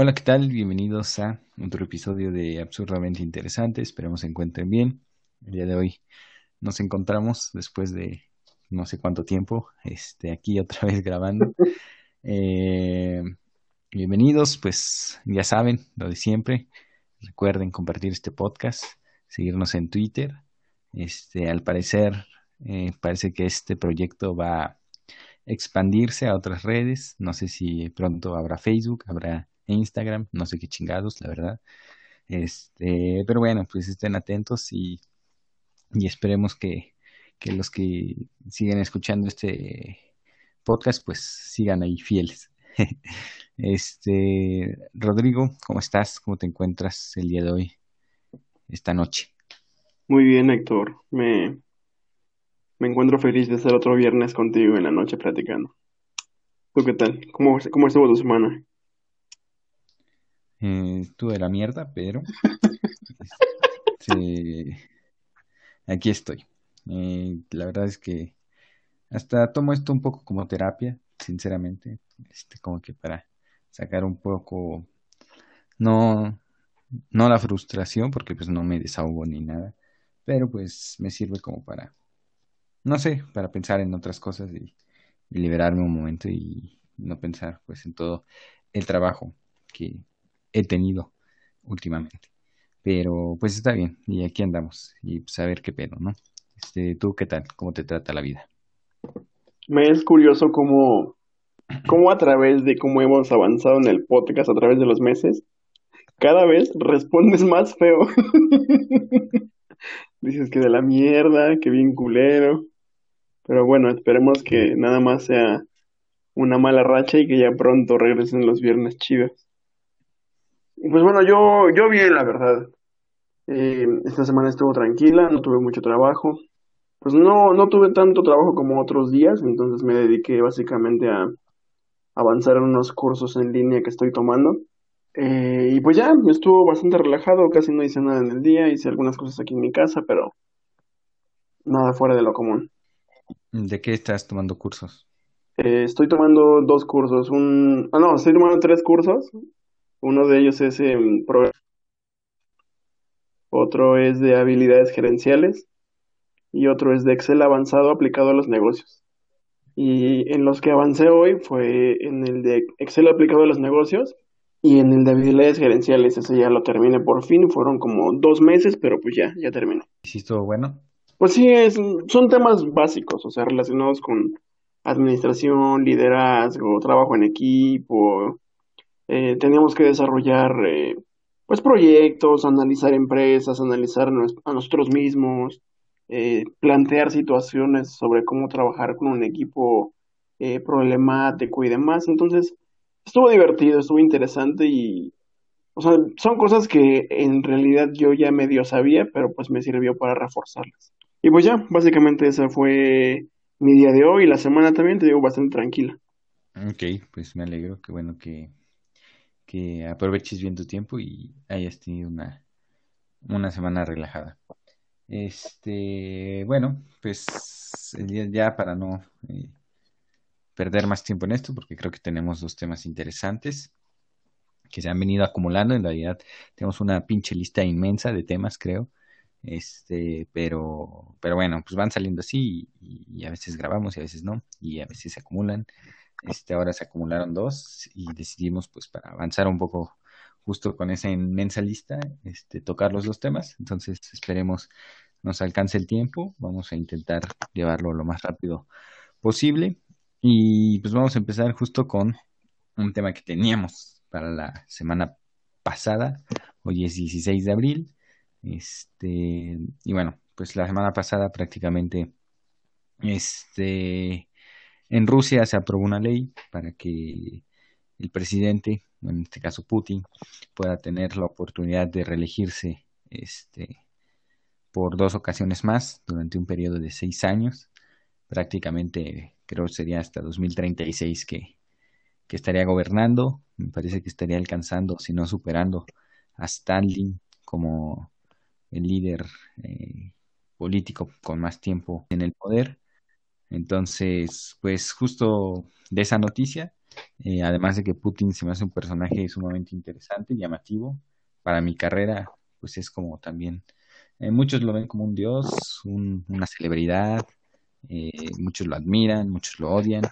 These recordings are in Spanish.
Hola, ¿qué tal? Bienvenidos a otro episodio de Absurdamente Interesante. Esperemos se encuentren bien. El día de hoy nos encontramos después de no sé cuánto tiempo, este, aquí otra vez grabando. Eh, bienvenidos, pues ya saben, lo de siempre. Recuerden compartir este podcast, seguirnos en Twitter. Este, al parecer, eh, parece que este proyecto va a expandirse a otras redes. No sé si pronto habrá Facebook, habrá Instagram, no sé qué chingados, la verdad. Este, pero bueno, pues estén atentos y, y esperemos que, que los que siguen escuchando este podcast, pues sigan ahí fieles. Este, Rodrigo, ¿cómo estás? ¿Cómo te encuentras el día de hoy, esta noche? Muy bien, Héctor. Me, me encuentro feliz de estar otro viernes contigo en la noche platicando. ¿Tú qué tal? ¿Cómo, cómo estuvo tu semana? Eh, estuve de la mierda, pero este, aquí estoy. Eh, la verdad es que hasta tomo esto un poco como terapia, sinceramente, este, como que para sacar un poco, no, no la frustración, porque pues no me desahogo ni nada, pero pues me sirve como para, no sé, para pensar en otras cosas y, y liberarme un momento y no pensar pues en todo el trabajo que he tenido últimamente. Pero pues está bien, y aquí andamos, y pues a ver qué pedo, ¿no? Este, ¿Tú qué tal? ¿Cómo te trata la vida? Me es curioso cómo, cómo a través de cómo hemos avanzado en el podcast a través de los meses, cada vez respondes más feo. Dices que de la mierda, que bien culero. Pero bueno, esperemos que nada más sea una mala racha y que ya pronto regresen los viernes chidos. Pues bueno, yo, yo bien, la verdad. Eh, esta semana estuvo tranquila, no tuve mucho trabajo. Pues no, no tuve tanto trabajo como otros días, entonces me dediqué básicamente a avanzar en unos cursos en línea que estoy tomando. Eh, y pues ya, estuvo bastante relajado, casi no hice nada en el día, hice algunas cosas aquí en mi casa, pero nada fuera de lo común. ¿De qué estás tomando cursos? Eh, estoy tomando dos cursos, un... Ah, no, estoy tomando tres cursos. Uno de ellos es en programa otro es de habilidades gerenciales y otro es de Excel avanzado aplicado a los negocios. Y en los que avancé hoy fue en el de Excel aplicado a los negocios y en el de habilidades gerenciales. Ese ya lo terminé por fin, fueron como dos meses, pero pues ya, ya terminé. ¿Sí estuvo bueno? Pues sí, es, son temas básicos, o sea, relacionados con administración, liderazgo, trabajo en equipo. Eh, teníamos que desarrollar eh, pues proyectos, analizar empresas, analizar a nosotros mismos, eh, plantear situaciones sobre cómo trabajar con un equipo eh, problemático y demás. Entonces, estuvo divertido, estuvo interesante y, o sea, son cosas que en realidad yo ya medio sabía, pero pues me sirvió para reforzarlas. Y pues ya, básicamente ese fue mi día de hoy la semana también te digo bastante tranquila. Ok, pues me alegro, qué bueno que que aproveches bien tu tiempo y hayas tenido una, una semana relajada. Este, bueno, pues ya para no eh, perder más tiempo en esto, porque creo que tenemos dos temas interesantes que se han venido acumulando. En realidad tenemos una pinche lista inmensa de temas, creo. Este, pero, pero bueno, pues van saliendo así y, y a veces grabamos y a veces no, y a veces se acumulan. Este, ahora se acumularon dos y decidimos, pues, para avanzar un poco justo con esa inmensa lista, este, tocar los dos temas. Entonces, esperemos nos alcance el tiempo. Vamos a intentar llevarlo lo más rápido posible. Y pues vamos a empezar justo con un tema que teníamos para la semana pasada. Hoy es 16 de abril. Este, y bueno, pues la semana pasada prácticamente este en Rusia se aprobó una ley para que el presidente, en este caso Putin, pueda tener la oportunidad de reelegirse este, por dos ocasiones más durante un periodo de seis años. Prácticamente creo que sería hasta 2036 que, que estaría gobernando. Me parece que estaría alcanzando, si no superando, a Stalin como el líder eh, político con más tiempo en el poder. Entonces, pues justo de esa noticia Eh, además de que Putin se me hace un personaje sumamente interesante, llamativo. Para mi carrera, pues es como también, eh, muchos lo ven como un dios, una celebridad, eh, muchos lo admiran, muchos lo odian,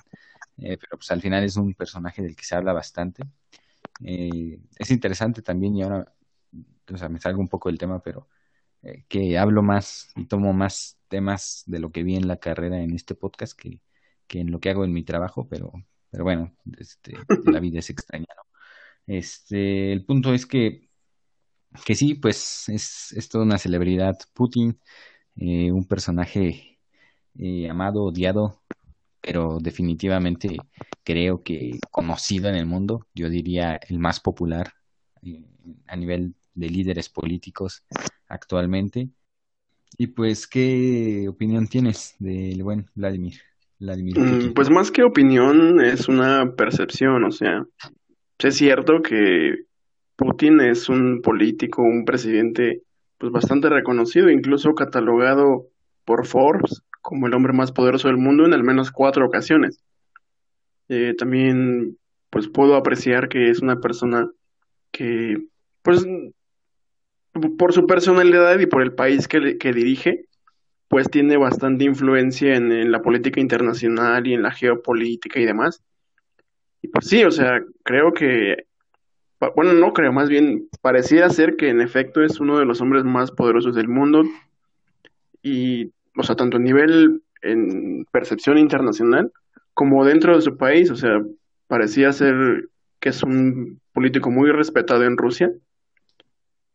pero pues al final es un personaje del que se habla bastante. es interesante también, y ahora, o sea, me salgo un poco del tema, pero que hablo más y tomo más temas de lo que vi en la carrera en este podcast que, que en lo que hago en mi trabajo, pero pero bueno, este, la vida es extraña, ¿no? Este, el punto es que, que sí, pues es, es toda una celebridad Putin, eh, un personaje eh, amado, odiado, pero definitivamente creo que conocido en el mundo, yo diría el más popular eh, a nivel de líderes políticos actualmente. Y pues, ¿qué opinión tienes del buen Vladimir? Mm, pues más que opinión, es una percepción, o sea, es cierto que Putin es un político, un presidente pues bastante reconocido, incluso catalogado por Forbes como el hombre más poderoso del mundo en al menos cuatro ocasiones. Eh, también pues puedo apreciar que es una persona que pues por su personalidad y por el país que, que dirige, pues tiene bastante influencia en, la política internacional y en la geopolítica y demás. Y pues sí, o sea, creo que, bueno, no creo, más bien pareciera ser que en efecto es uno de los hombres más poderosos del mundo y, o sea, tanto a nivel en percepción internacional como dentro de su país, o sea, parecía ser que es un político muy respetado en Rusia,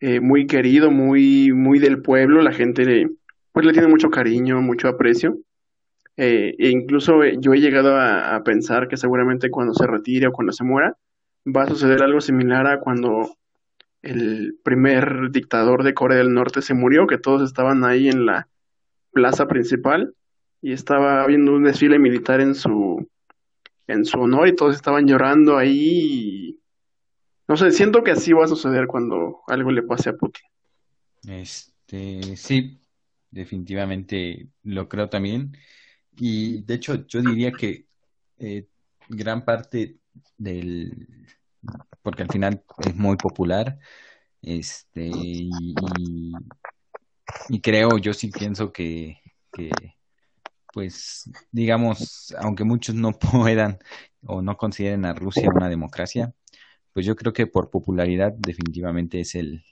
eh, muy querido, muy, muy del pueblo, la gente le pues le tiene mucho cariño, mucho aprecio. Eh, e incluso eh, yo he llegado a, pensar que seguramente cuando se retire o cuando se muera, va a suceder algo similar a cuando el primer dictador de Corea del Norte se murió, que todos estaban ahí en la plaza principal y estaba habiendo un desfile militar en su en su honor y todos estaban llorando ahí. No sé, siento que así va a suceder cuando algo le pase a Putin. Este, sí, definitivamente lo creo también. Y de hecho, yo diría que eh, gran parte del, porque al final es muy popular, este, y, creo, yo sí pienso que, que, pues, digamos, aunque muchos no puedan o no consideren a Rusia una democracia, pues yo creo que por popularidad definitivamente es el,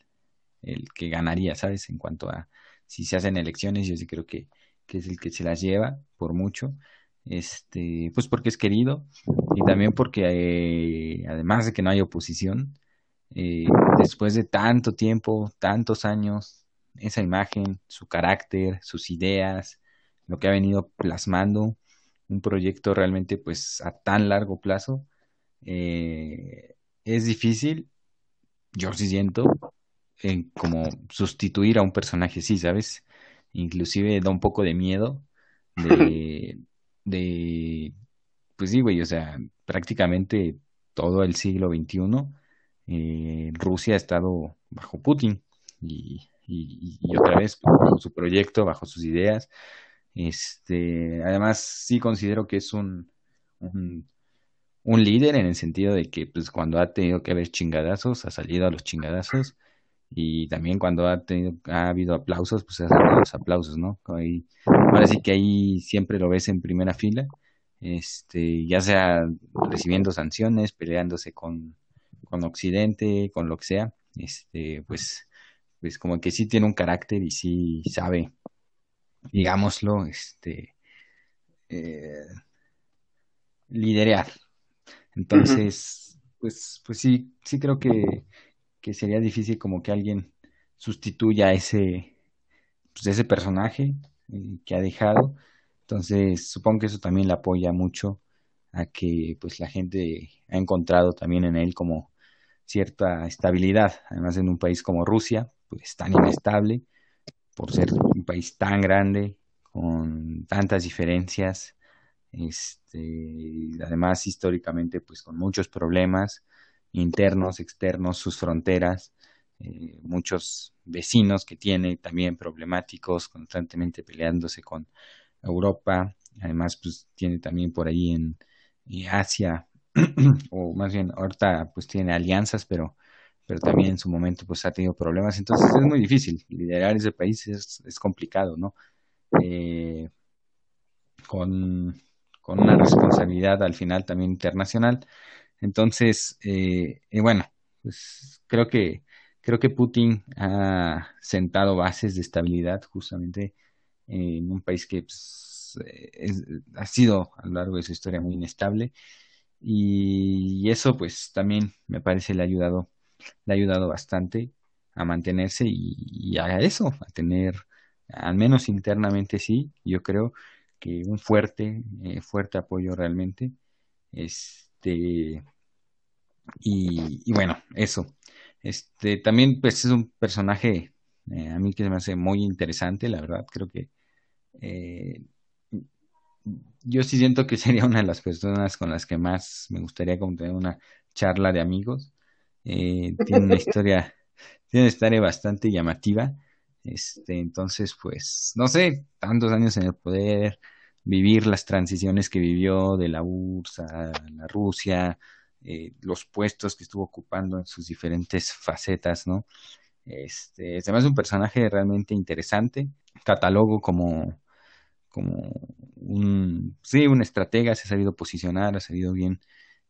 el que ganaría, ¿sabes? En cuanto a si se hacen elecciones, yo sí creo que, es el que se las lleva por mucho, este, pues porque es querido y también porque eh, además de que no hay oposición, eh, después de tanto tiempo, tantos años, esa imagen, su carácter, sus ideas, lo que ha venido plasmando, un proyecto realmente pues a tan largo plazo, eh, es difícil, yo sí siento, en como sustituir a un personaje sí, ¿sabes? Inclusive da un poco de miedo de, de pues sí, güey, o sea, prácticamente todo el siglo XXI eh, Rusia ha estado bajo Putin y, y, otra vez bajo su proyecto, bajo sus ideas. Este, además, sí considero que es un, un, un líder en el sentido de que pues cuando ha tenido que haber chingadazos, ha salido a los chingadazos y también cuando ha, tenido, ha habido aplausos, pues ha habido los aplausos, ¿no? Ahí, ahora sí que ahí siempre lo ves en primera fila, este, ya sea recibiendo sanciones, peleándose con, con Occidente, con lo que sea, este, pues, pues como que sí tiene un carácter y sí sabe, digámoslo, este, eh, liderear. Entonces, pues, pues sí, sí creo que que sería difícil como que alguien sustituya ese, pues, ese personaje eh, que ha dejado. Entonces, supongo que eso también le apoya mucho a que pues la gente ha encontrado también en él como cierta estabilidad, además en un país como Rusia, pues tan inestable, por ser un país tan grande, con tantas diferencias, este, además históricamente pues con muchos problemas, internos, externos, sus fronteras, eh, muchos vecinos que tiene también problemáticos, constantemente peleándose con Europa, además pues tiene también por ahí en, Asia o más bien ahorita pues tiene alianzas, pero, pero también en su momento pues ha tenido problemas, entonces es muy difícil, liderar ese país es, es complicado, ¿no? Eh, con, con, una responsabilidad al final también internacional. Entonces, eh, bueno, pues creo que creo que Putin ha sentado bases de estabilidad justamente en un país que pues, ha sido a lo largo de su historia muy inestable y eso pues también me parece le ha ayudado le ha ayudado bastante a mantenerse y, a eso a tener al menos internamente sí yo creo que un fuerte eh, fuerte apoyo realmente este y, bueno eso este también pues es un personaje eh, a mí que se me hace muy interesante la verdad creo que eh, yo sí siento que sería una de las personas con las que más me gustaría como tener una charla de amigos. Eh, tiene una historia, tiene una historia bastante llamativa. Este, entonces, pues, no sé, tantos años en el poder, vivir las transiciones que vivió de la URSS a la Rusia, eh, los puestos que estuvo ocupando en sus diferentes facetas, ¿no? Este, se me hace un personaje realmente interesante. Catalogo como como un, sí, un estratega, se ha sabido posicionar, ha sabido bien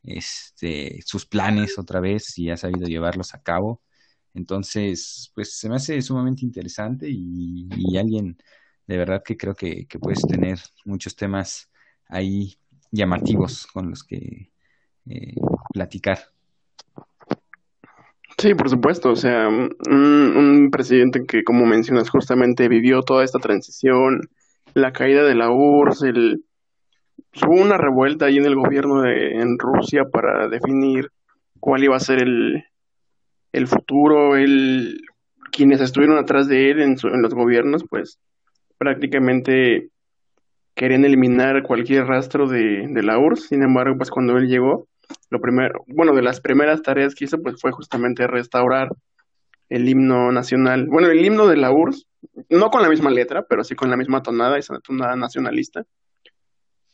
este, sus planes otra vez y ha sabido llevarlos a cabo. Entonces, pues se me hace sumamente interesante y, alguien de verdad que creo que, que, puedes tener muchos temas ahí llamativos con los que eh, platicar. Sí, por supuesto. O sea, un, un, presidente que, como mencionas, justamente vivió toda esta transición, la caída de la URSS, el, hubo una revuelta ahí en el gobierno de, en Rusia para definir cuál iba a ser el, el futuro, el, quienes estuvieron atrás de él en, en los gobiernos, pues prácticamente querían eliminar cualquier rastro de, de la URSS, sin embargo, pues cuando él llegó, lo primero, bueno, de las primeras tareas que hizo, pues fue justamente restaurar el himno nacional, bueno, el himno de la URSS, no con la misma letra, pero sí con la misma tonada, esa tonada nacionalista.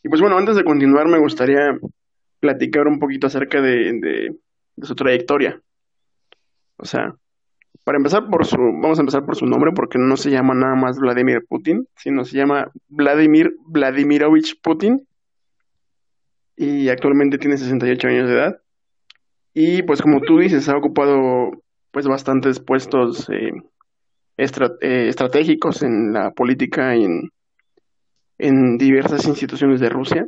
Y pues bueno, antes de continuar me gustaría platicar un poquito acerca de, de, su trayectoria. O sea, para empezar por su, vamos a empezar por su nombre porque no se llama nada más Vladimir Putin, sino se llama Vladimir Vladimirovich Putin y actualmente tiene 68 años de edad. Y pues como tú dices, ha ocupado pues bastantes puestos eh, eh, estratégicos en la política y en, en diversas instituciones de Rusia.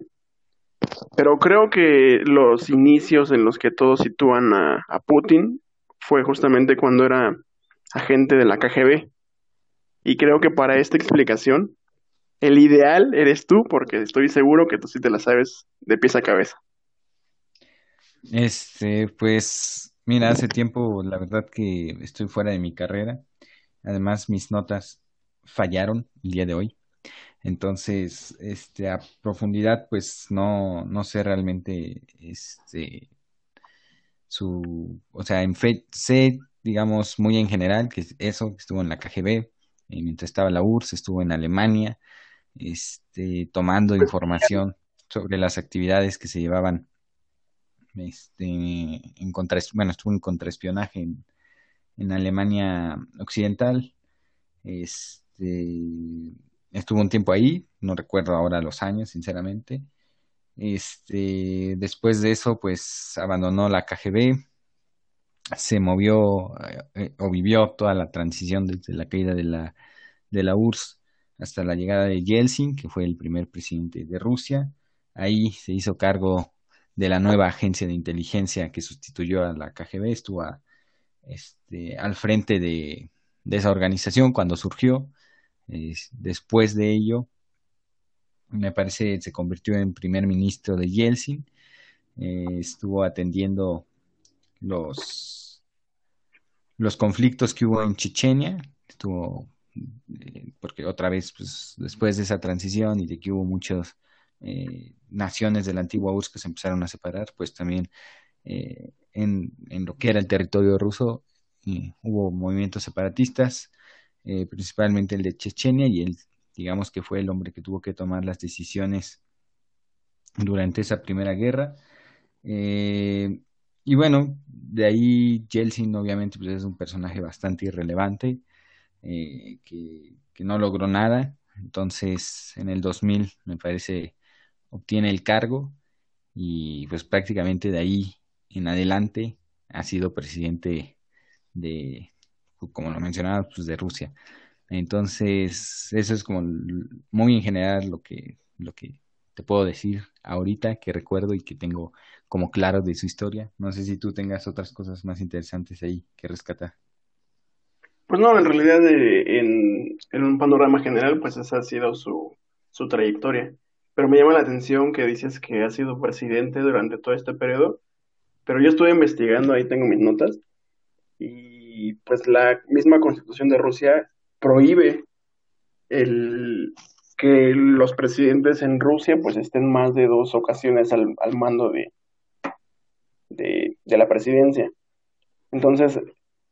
Pero creo que los inicios en los que todos sitúan a, a Putin fue justamente cuando era agente de la KGB. Y creo que para esta explicación, el ideal eres tú, porque estoy seguro que tú sí te la sabes de pies a cabeza. Este, pues Mira, hace tiempo, la verdad que estoy fuera de mi carrera. Además, mis notas fallaron el día de hoy. Entonces, este, a profundidad, pues no, no sé realmente, este, su, o sea, en fe, sé, digamos, muy en general que eso, que estuvo en la KGB, eh, mientras estaba la URSS, estuvo en Alemania, este, tomando información sobre las actividades que se llevaban este, en contra, bueno, estuvo en contraespionaje en, en Alemania Occidental. Este, estuvo un tiempo ahí, no recuerdo ahora los años, sinceramente. Este, después de eso, pues abandonó la KGB, se movió eh, o vivió toda la transición desde la caída de la, de la URSS hasta la llegada de Yeltsin, que fue el primer presidente de Rusia. Ahí se hizo cargo de la nueva agencia de inteligencia que sustituyó a la KGB, estuvo este, al frente de, esa organización cuando surgió. después de ello, me parece, se convirtió en primer ministro de Yeltsin. Eh, estuvo atendiendo los, los conflictos que hubo en Chechenia. Estuvo, eh, porque otra vez, pues, después de esa transición y de que hubo muchos eh, naciones de la antigua URSS que se empezaron a separar, pues también en, en, lo que era el territorio ruso hubo movimientos separatistas, principalmente el de Chechenia, y él, digamos que fue el hombre que tuvo que tomar las decisiones durante esa primera guerra. Eh, y bueno, de ahí Yeltsin obviamente pues, es un personaje bastante irrelevante, eh, que, que, no logró nada. Entonces, en el 2000, me parece, obtiene el cargo y pues prácticamente de ahí en adelante ha sido presidente de, como lo mencionaba, pues de Rusia. Entonces, eso es como muy en general lo que, lo que te puedo decir ahorita que recuerdo y que tengo como claro de su historia. No sé si tú tengas otras cosas más interesantes ahí que rescatar. Pues no, en realidad eh, en, en, un panorama general, pues esa ha sido su, su trayectoria. Pero me llama la atención que dices que ha sido presidente durante todo este periodo. Pero yo estuve investigando, ahí tengo mis notas, y pues la misma constitución de Rusia prohíbe el que los presidentes en Rusia pues estén más de dos ocasiones al, mando de, de, la presidencia. Entonces,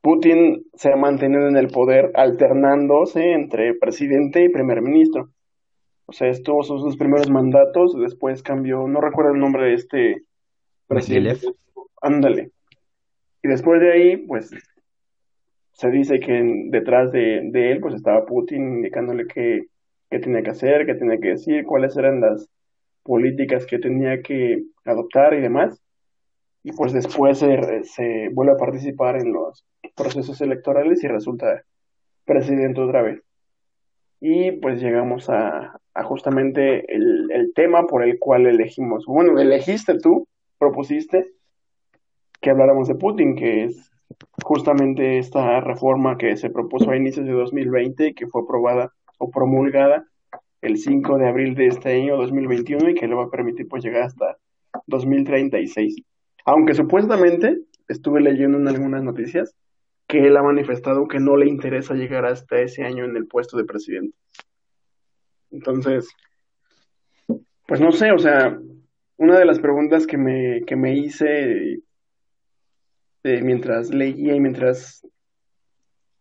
Putin se ha mantenido en el poder alternándose entre presidente y primer ministro. O sea, estuvo sus, primeros mandatos, después cambió, no recuerdo el nombre de este presidente. Ándale. Y después de ahí, pues se dice que detrás de, él pues estaba Putin indicándole qué, qué tenía que hacer, qué tenía que decir, cuáles eran las políticas que tenía que adoptar y demás. Y pues después se, se vuelve a participar en los procesos electorales y resulta presidente otra vez. Y pues llegamos a, a justamente el, el, tema por el cual elegimos. Bueno, elegiste tú, propusiste que habláramos de Putin, que es justamente esta reforma que se propuso a inicios de 2020 y que fue aprobada o promulgada el 5 de abril de este año 2021 y que le va a permitir pues llegar hasta 2036. Aunque supuestamente estuve leyendo en algunas noticias que él ha manifestado que no le interesa llegar hasta ese año en el puesto de presidente. Entonces, pues no sé, o sea, una de las preguntas que me, que me hice eh, mientras leía y mientras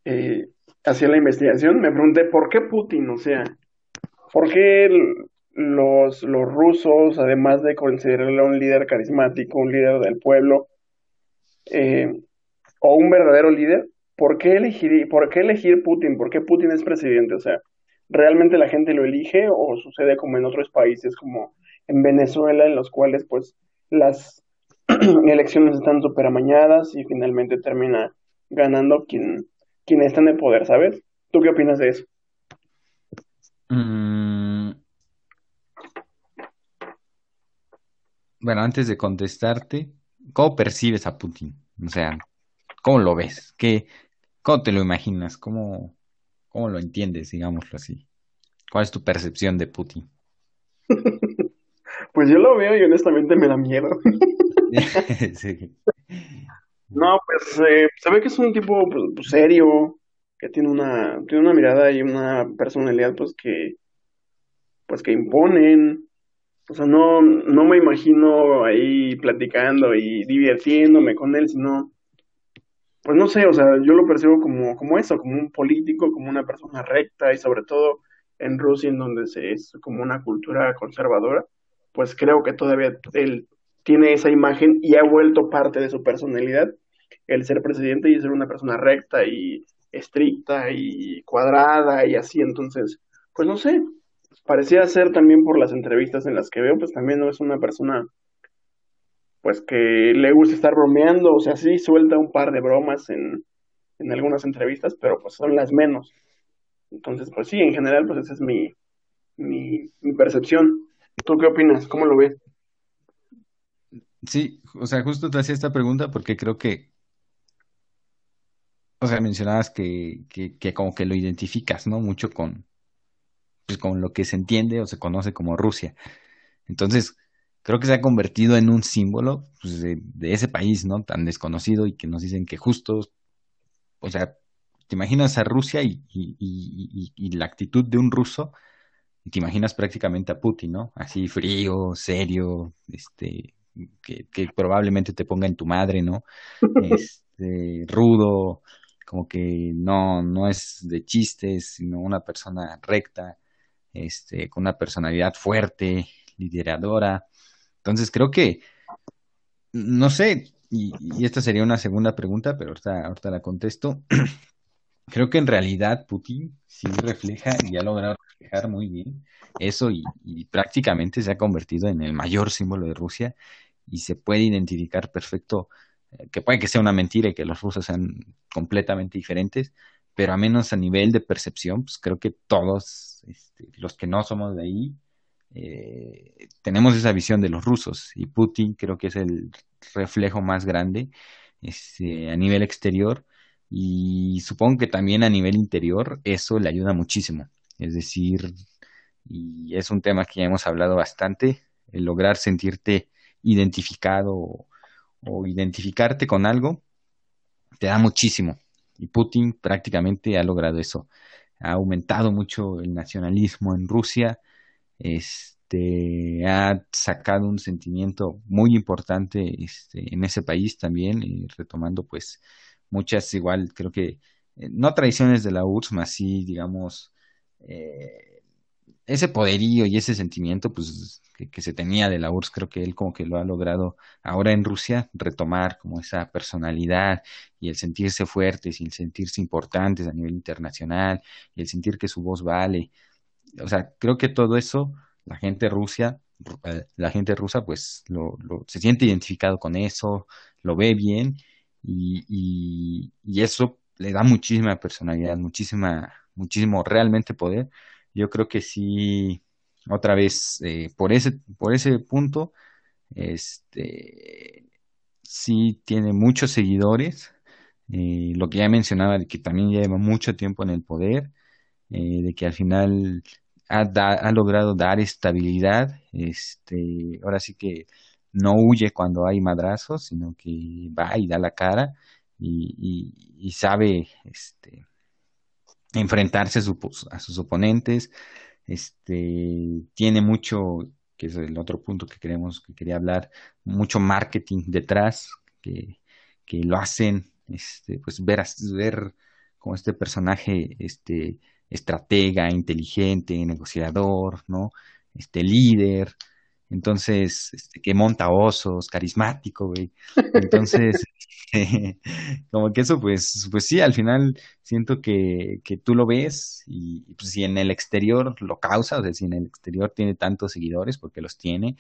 eh, hacía la investigación, me pregunté por qué Putin, o sea, por qué los, los rusos, además de considerarlo un líder carismático, un líder del pueblo, eh, o un verdadero líder, ¿por qué, elegir, ¿por qué elegir Putin? ¿Por qué Putin es presidente? O sea, ¿realmente la gente lo elige o sucede como en otros países, como en Venezuela, en los cuales pues las elecciones están súper amañadas y finalmente termina ganando quien, quien está en el poder, ¿sabes? ¿Tú qué opinas de eso? Mm. Bueno, antes de contestarte, ¿cómo percibes a Putin? O sea, ¿cómo lo ves? ¿Qué, ¿Cómo te lo imaginas? ¿Cómo, ¿Cómo lo entiendes, digámoslo así? ¿Cuál es tu percepción de Putin? pues yo lo veo y honestamente me da miedo. No, pues eh, se ve que es un tipo pues, pues, serio, que tiene una, tiene una mirada y una personalidad pues que, pues que imponen. O sea, no, no me imagino ahí platicando y divirtiéndome con él, sino, pues no sé, o sea, yo lo percibo como, como eso, como un político, como una persona recta y sobre todo en Rusia, en donde se es como una cultura conservadora, pues creo que todavía él tiene esa imagen y ha vuelto parte de su personalidad el ser presidente y ser una persona recta y estricta y cuadrada y así. Entonces, pues no sé, parecía ser también por las entrevistas en las que veo, pues también no es una persona pues que le gusta estar bromeando, o sea, sí suelta un par de bromas en, en algunas entrevistas, pero pues son las menos. Entonces, pues sí, en general, pues esa es mi, mi, mi percepción. ¿Tú qué opinas? ¿Cómo lo ves? Sí, o sea, justo te hacía esta pregunta porque creo que, o sea, mencionabas que, que, que como que lo identificas, ¿no? Mucho con, pues, con lo que se entiende o se conoce como Rusia. Entonces, creo que se ha convertido en un símbolo pues, de, ese país, ¿no? Tan desconocido y que nos dicen que justo, o sea, te imaginas a Rusia y, y, y, y, la actitud de un ruso y te imaginas prácticamente a Putin, ¿no? Así frío, serio, este, que, probablemente te ponga en tu madre, ¿no? Este, rudo, como que no, no es de chistes, sino una persona recta, este, con una personalidad fuerte, lideradora. Entonces creo que no sé, y, esta sería una segunda pregunta, pero ahorita, ahorita la contesto. Creo que en realidad Putin sí refleja y ha logrado reflejar muy bien eso y, prácticamente se ha convertido en el mayor símbolo de Rusia y se puede identificar perfecto eh, que puede que sea una mentira y que los rusos sean completamente diferentes, pero a menos a nivel de percepción, pues creo que todos este, los que no somos de ahí eh, tenemos esa visión de los rusos y Putin creo que es el reflejo más grande este, a nivel exterior y supongo que también a nivel interior eso le ayuda muchísimo. Es decir, y es un tema que ya hemos hablado bastante, el lograr sentirte identificado o identificarte con algo te da muchísimo. Y Putin prácticamente ha logrado eso. Ha aumentado mucho el nacionalismo en Rusia, este, ha sacado un sentimiento muy importante este, en ese país también, y retomando pues muchas igual, creo que, eh, no tradiciones de la URSS, más sí, digamos, eh, ese poderío y ese sentimiento pues que, se tenía de la URSS, creo que él como que lo ha logrado ahora en Rusia, retomar como esa personalidad y el sentirse fuertes y el sentirse importantes a nivel internacional y el sentir que su voz vale o sea, creo que todo eso, la gente Rusia, eh, la gente rusa, pues lo, se siente identificado con eso, lo ve bien y, y, y, eso le da muchísima personalidad, muchísima, muchísimo realmente poder. Yo creo que sí, otra vez, eh, por ese, por ese punto, este, sí tiene muchos seguidores. Eh, lo que ya mencionaba, de que también lleva mucho tiempo en el poder, de que al final ha, logrado dar estabilidad. Este, ahora sí que no huye cuando hay madrazos, sino que va y da la cara y, sabe este, enfrentarse a, sus oponentes. Este, tiene mucho, que es el otro punto que queremos, que quería hablar, mucho marketing detrás, que, que lo hacen, este, pues ver, ver como este personaje, este, estratega, inteligente, negociador, ¿no? Este líder, entonces, este, que monta osos, carismático, güey. Entonces, como que eso, pues, pues sí, al final siento que, que tú lo ves y pues si en el exterior lo causa, o sea, si en el exterior tiene tantos seguidores, porque los tiene,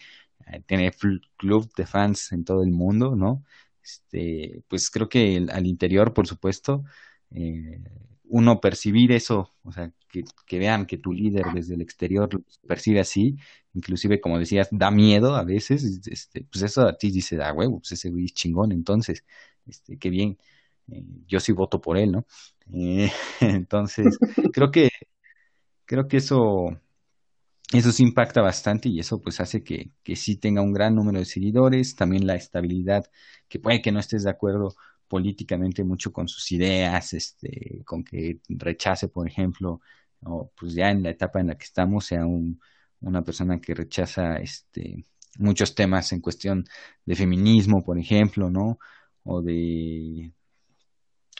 eh, tiene club de fans en todo el mundo, ¿no? Este, pues creo que al interior, por supuesto, eh, uno percibir eso, o sea, que, que, vean que tu líder desde el exterior percibe así, inclusive como decías, da miedo a veces, este, pues eso a ti dice, ah, huevo, pues ese güey es chingón, entonces, este, qué bien, eh, yo sí voto por él, ¿no? Eh, entonces, creo que, creo que eso, eso sí impacta bastante y eso pues hace que, que sí tenga un gran número de seguidores, también la estabilidad, que puede que no estés de acuerdo políticamente mucho con sus ideas, este, con que rechace, por ejemplo, o pues ya en la etapa en la que estamos, sea un, una persona que rechaza este, muchos temas en cuestión de feminismo, por ejemplo, ¿no? O de,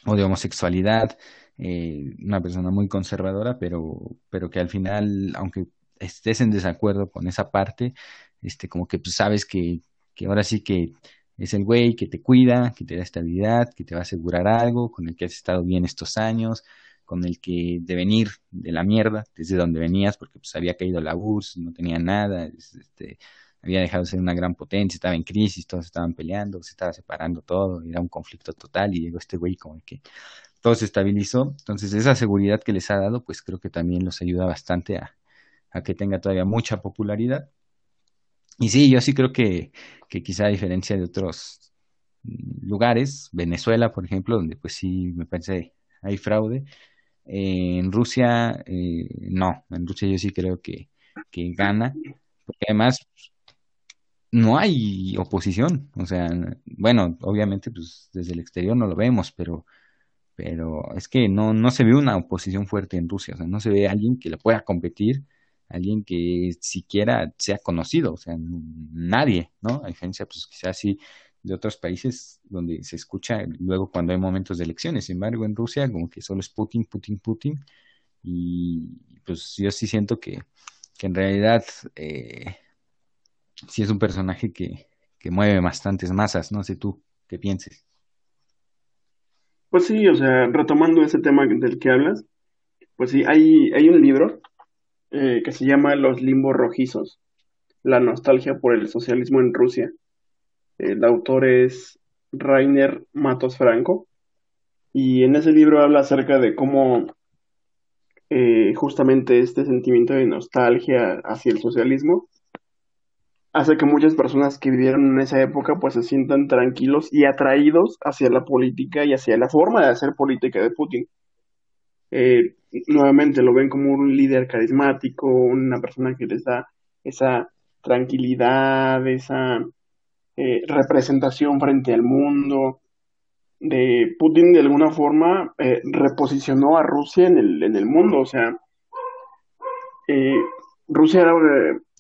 o de homosexualidad, eh, una persona muy conservadora, pero, pero que al final, aunque estés en desacuerdo con esa parte, este, como que pues sabes que, que ahora sí que es el güey que te cuida, que te da estabilidad, que te va a asegurar algo, con el que has estado bien estos años, con el que de venir de la mierda, desde donde venías, porque pues había caído la URSS, no tenía nada, este, había dejado de ser una gran potencia, estaba en crisis, todos estaban peleando, se estaba separando todo, era un conflicto total y llegó este güey como el que todo se estabilizó. Entonces esa seguridad que les ha dado, pues creo que también los ayuda bastante a, a que tenga todavía mucha popularidad y sí, yo sí creo que, que quizá a diferencia de otros lugares, Venezuela, por ejemplo, donde pues sí me parece hay fraude, en Rusia eh, no, en Rusia yo sí creo que, que gana, porque además no hay oposición, o sea, bueno, obviamente pues desde el exterior no lo vemos, pero pero es que no, no se ve una oposición fuerte en Rusia, o sea, no se ve alguien que le pueda competir alguien que siquiera sea conocido, o sea, nadie, ¿no? A diferencia, pues quizás así de otros países donde se escucha luego cuando hay momentos de elecciones. Sin embargo, en Rusia como que solo es Putin, Putin, Putin. Y pues yo sí siento que, que en realidad eh, sí es un personaje que, que mueve bastantes masas. No sé tú qué pienses. Pues sí, o sea, retomando ese tema del que hablas, pues sí, hay, hay un libro eh, que se llama Los limbos rojizos, la nostalgia por el socialismo en Rusia. El autor es Rainer Matos Franco y en ese libro habla acerca de cómo eh, justamente este sentimiento de nostalgia hacia el socialismo hace que muchas personas que vivieron en esa época pues se sientan tranquilos y atraídos hacia la política y hacia la forma de hacer política de Putin. Eh, nuevamente lo ven como un líder carismático, una persona que les da esa tranquilidad, esa eh, representación frente al mundo. De Putin de alguna forma eh, reposicionó a Rusia en el, en el mundo, o sea, Rusia era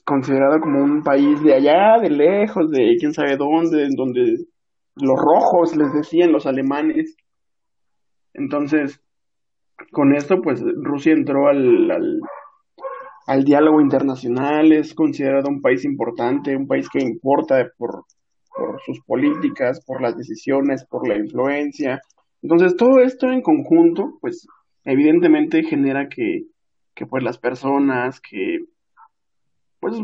considerada como un país de allá, de lejos, de quién sabe dónde, donde los rojos les decían los alemanes. Entonces, con esto, pues Rusia entró al, al, al, diálogo internacional, es considerado un país importante, un país que importa por, por sus políticas, por las decisiones, por la influencia. Entonces, todo esto en conjunto, pues evidentemente genera que, que pues las personas que pues,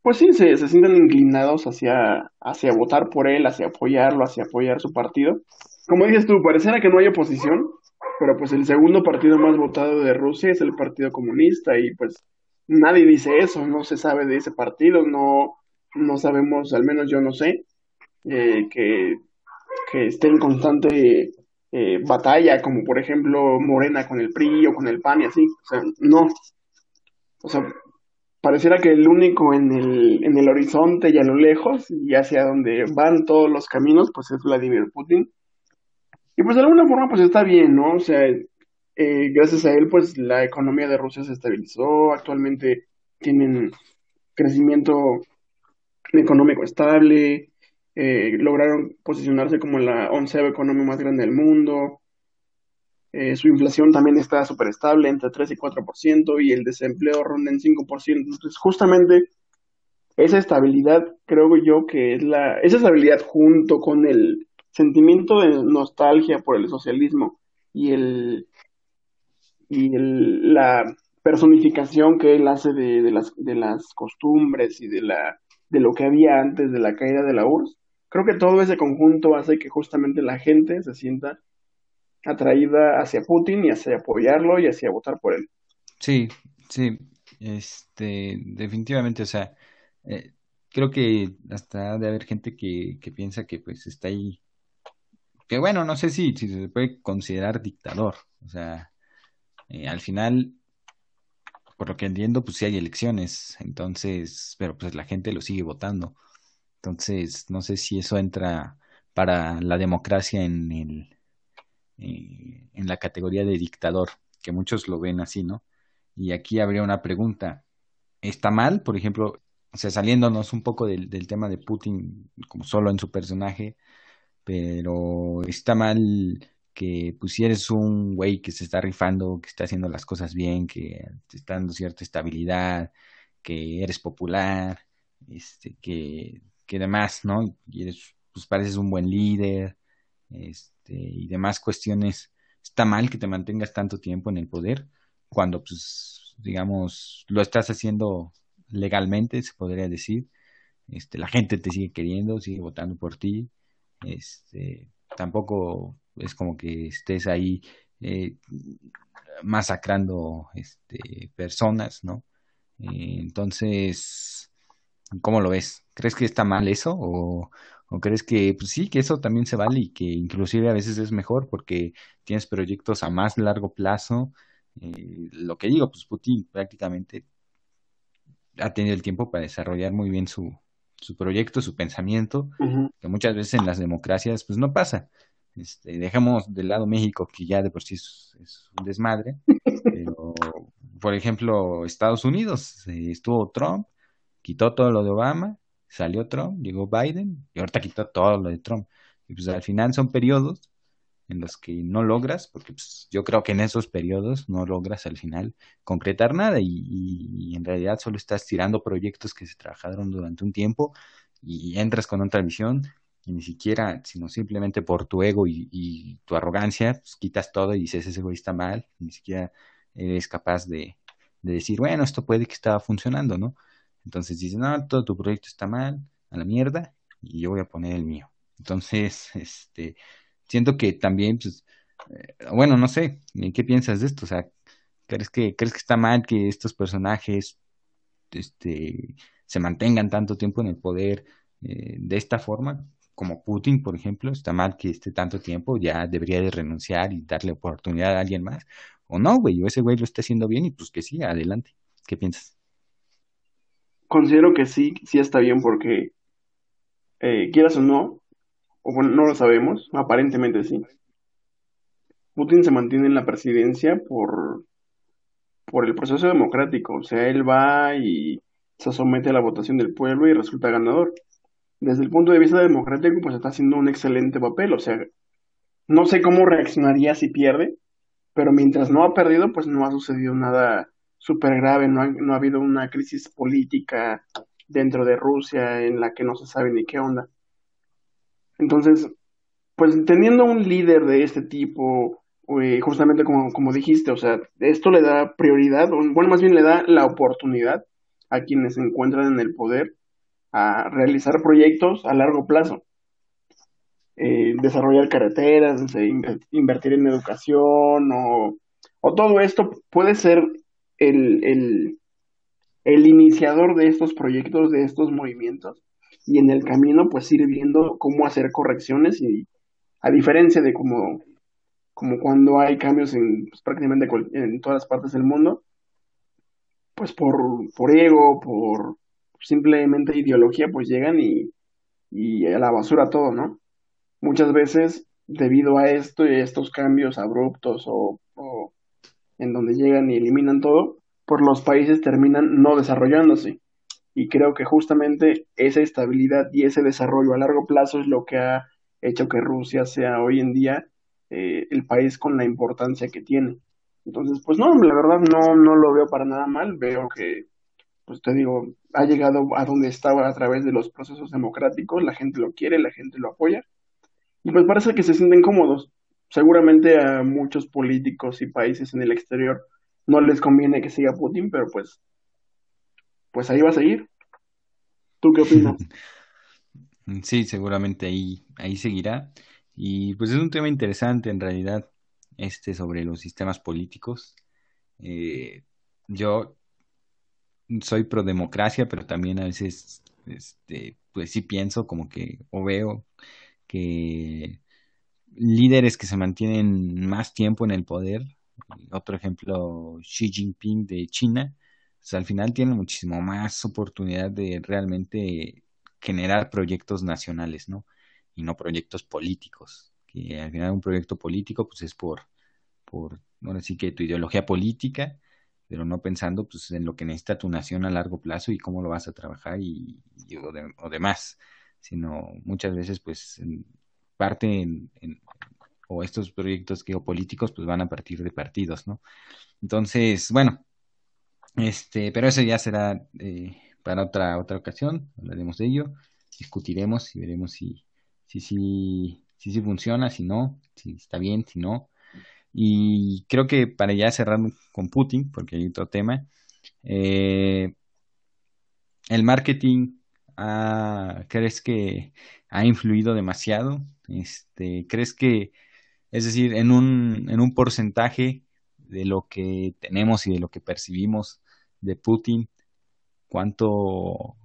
pues sí, se, se sienten inclinados hacia, hacia votar por él, hacia apoyarlo, hacia apoyar su partido. Como dices tú, pareciera que no hay oposición, pero pues el segundo partido más votado de Rusia es el Partido Comunista y pues nadie dice eso, no se sabe de ese partido, no, no sabemos, al menos yo no sé, eh, que, que esté en constante eh, batalla, como por ejemplo Morena con el PRI o con el PAN y así, o sea, no. O sea, pareciera que el único en el, en el horizonte y a lo lejos y hacia donde van todos los caminos, pues es Vladimir Putin. Y pues de alguna forma pues está bien, ¿no? O sea, eh, gracias a él pues la economía de Rusia se estabilizó, actualmente tienen crecimiento económico estable, eh, lograron posicionarse como la onceava economía más grande del mundo, eh, su inflación también está súper estable, entre 3 y 4%, y el desempleo ronda en 5%. Entonces, justamente esa estabilidad, creo yo que es la, esa estabilidad junto con el sentimiento de nostalgia por el socialismo y el y el, la personificación que él hace de, de, las, de las costumbres y de, la, de lo que había antes de la caída de la URSS, creo que todo ese conjunto hace que justamente la gente se sienta atraída hacia Putin y hacia apoyarlo y hacia votar por él. Sí, sí, este, definitivamente, o sea, eh, creo que hasta de haber gente que, que piensa que pues está ahí, que bueno, no sé si, si se puede considerar dictador, o sea, eh, al final, por lo que entiendo, pues sí hay elecciones, entonces, pero pues la gente lo sigue votando, entonces, no sé si eso entra para la democracia en el eh, en la categoría de dictador, que muchos lo ven así, ¿no? Y aquí habría una pregunta. ¿Está mal, por ejemplo, o sea, saliéndonos un poco del, del tema de Putin como solo en su personaje, pero está mal que pues si eres un güey que se está rifando, que está haciendo las cosas bien, que te está dando cierta estabilidad, que eres popular, este, que, que demás, ¿no? Y eres, pues pareces un buen líder, este, y demás cuestiones, está mal que te mantengas tanto tiempo en el poder cuando, pues, digamos, lo estás haciendo legalmente, se podría decir. Este, la gente te sigue queriendo, sigue votando por ti. Este, tampoco es como que estés ahí eh, masacrando este, personas, ¿no? Eh, entonces, ¿cómo lo ves? ¿Crees que está mal eso o, ¿O crees que pues sí, que eso también se vale y que inclusive a veces es mejor porque tienes proyectos a más largo plazo? Eh, lo que digo, pues Putin prácticamente ha tenido el tiempo para desarrollar muy bien su, su proyecto, su pensamiento, que muchas veces en las democracias pues no pasa. Este, dejamos de lado México, que ya de por sí es, un desmadre, pero por ejemplo Estados Unidos, eh, estuvo Trump, quitó todo lo de Obama, salió Trump, llegó Biden y ahorita quitó todo lo de Trump. Y pues al final son periodos en los que no logras, porque pues, yo creo que en esos periodos no logras al final concretar nada y, en realidad solo estás tirando proyectos que se trabajaron durante un tiempo y entras con otra visión y ni siquiera, sino simplemente por tu ego y, tu arrogancia, pues quitas todo y dices, ese güey está mal, ni siquiera eres capaz de, de decir, bueno, esto puede que estaba funcionando, ¿no? Entonces dices, no, todo tu proyecto está mal, a la mierda, y yo voy a poner el mío. Entonces, este, siento que también, pues, eh, bueno, no sé, ¿qué piensas de esto? O sea, ¿crees que, crees que está mal que estos personajes, este, se mantengan tanto tiempo en el poder eh, de esta forma? Como Putin, por ejemplo, está mal que esté tanto tiempo, ya debería de renunciar y darle oportunidad a alguien más. O no, güey, o ese güey lo está haciendo bien y pues que sí, adelante. ¿Qué piensas? Considero que sí, sí está bien porque, eh, quieras o no, o bueno, no lo sabemos, aparentemente sí. Putin se mantiene en la presidencia por, por el proceso democrático, o sea, él va y se somete a la votación del pueblo y resulta ganador. Desde el punto de vista democrático, pues está haciendo un excelente papel, o sea, no sé cómo reaccionaría si pierde, pero mientras no ha perdido, pues no ha sucedido nada súper grave, no ha, no ha habido una crisis política dentro de Rusia en la que no se sabe ni qué onda. Entonces, pues teniendo un líder de este tipo, eh, justamente como, como dijiste, o sea, esto le da prioridad, bueno, más bien le da la oportunidad a quienes se encuentran en el poder a realizar proyectos a largo plazo. Eh, desarrollar carreteras, invertir en educación o, todo esto puede ser el, el, el, iniciador de estos proyectos, de estos movimientos y en el camino pues ir viendo cómo hacer correcciones y a diferencia de como, como cuando hay cambios en pues, prácticamente en todas las partes del mundo, pues por, por ego, por simplemente ideología, pues llegan y, y a la basura todo, ¿no? muchas veces debido a esto y estos cambios abruptos o, en donde llegan y eliminan todo, pues los países terminan no desarrollándose. Y creo que justamente esa estabilidad y ese desarrollo a largo plazo es lo que ha hecho que Rusia sea hoy en día eh, el país con la importancia que tiene. Entonces, pues no, la verdad no, no lo veo para nada mal, veo que, pues te digo, ha llegado a donde estaba a través de los procesos democráticos, la gente lo quiere, la gente lo apoya, y pues parece que se sienten cómodos. Seguramente a muchos políticos y países en el exterior no les conviene que siga Putin, pero pues, pues ahí va a seguir. ¿Tú qué opinas? Sí, seguramente ahí, ahí seguirá. Y pues es un tema interesante en realidad, este sobre los sistemas políticos. Eh, yo soy pro democracia, pero también a veces, este, pues sí pienso como que, o veo que líderes que se mantienen más tiempo en el poder, otro ejemplo, Xi Jinping de China, pues al final tiene muchísimo más oportunidad de realmente generar proyectos nacionales, ¿no? Y no proyectos políticos. Que al final un proyecto político, pues es por, por, bueno, sí que tu ideología política, pero no pensando pues en lo que necesita tu nación a largo plazo y cómo lo vas a trabajar y, o demás sino muchas veces pues parte en, o estos proyectos geopolíticos pues van a partir de partidos, ¿no? Entonces, bueno, este, pero eso ya será eh, para otra otra ocasión, hablaremos de ello, discutiremos y veremos si si si si, si funciona, si no, si está bien, si no. Y creo que para ya cerrar con Putin, porque hay otro tema, eh, el marketing ¿crees que ha influido demasiado? Este, ¿crees que, es decir, en un, en un porcentaje de lo que tenemos y de lo que percibimos de Putin, cuánto,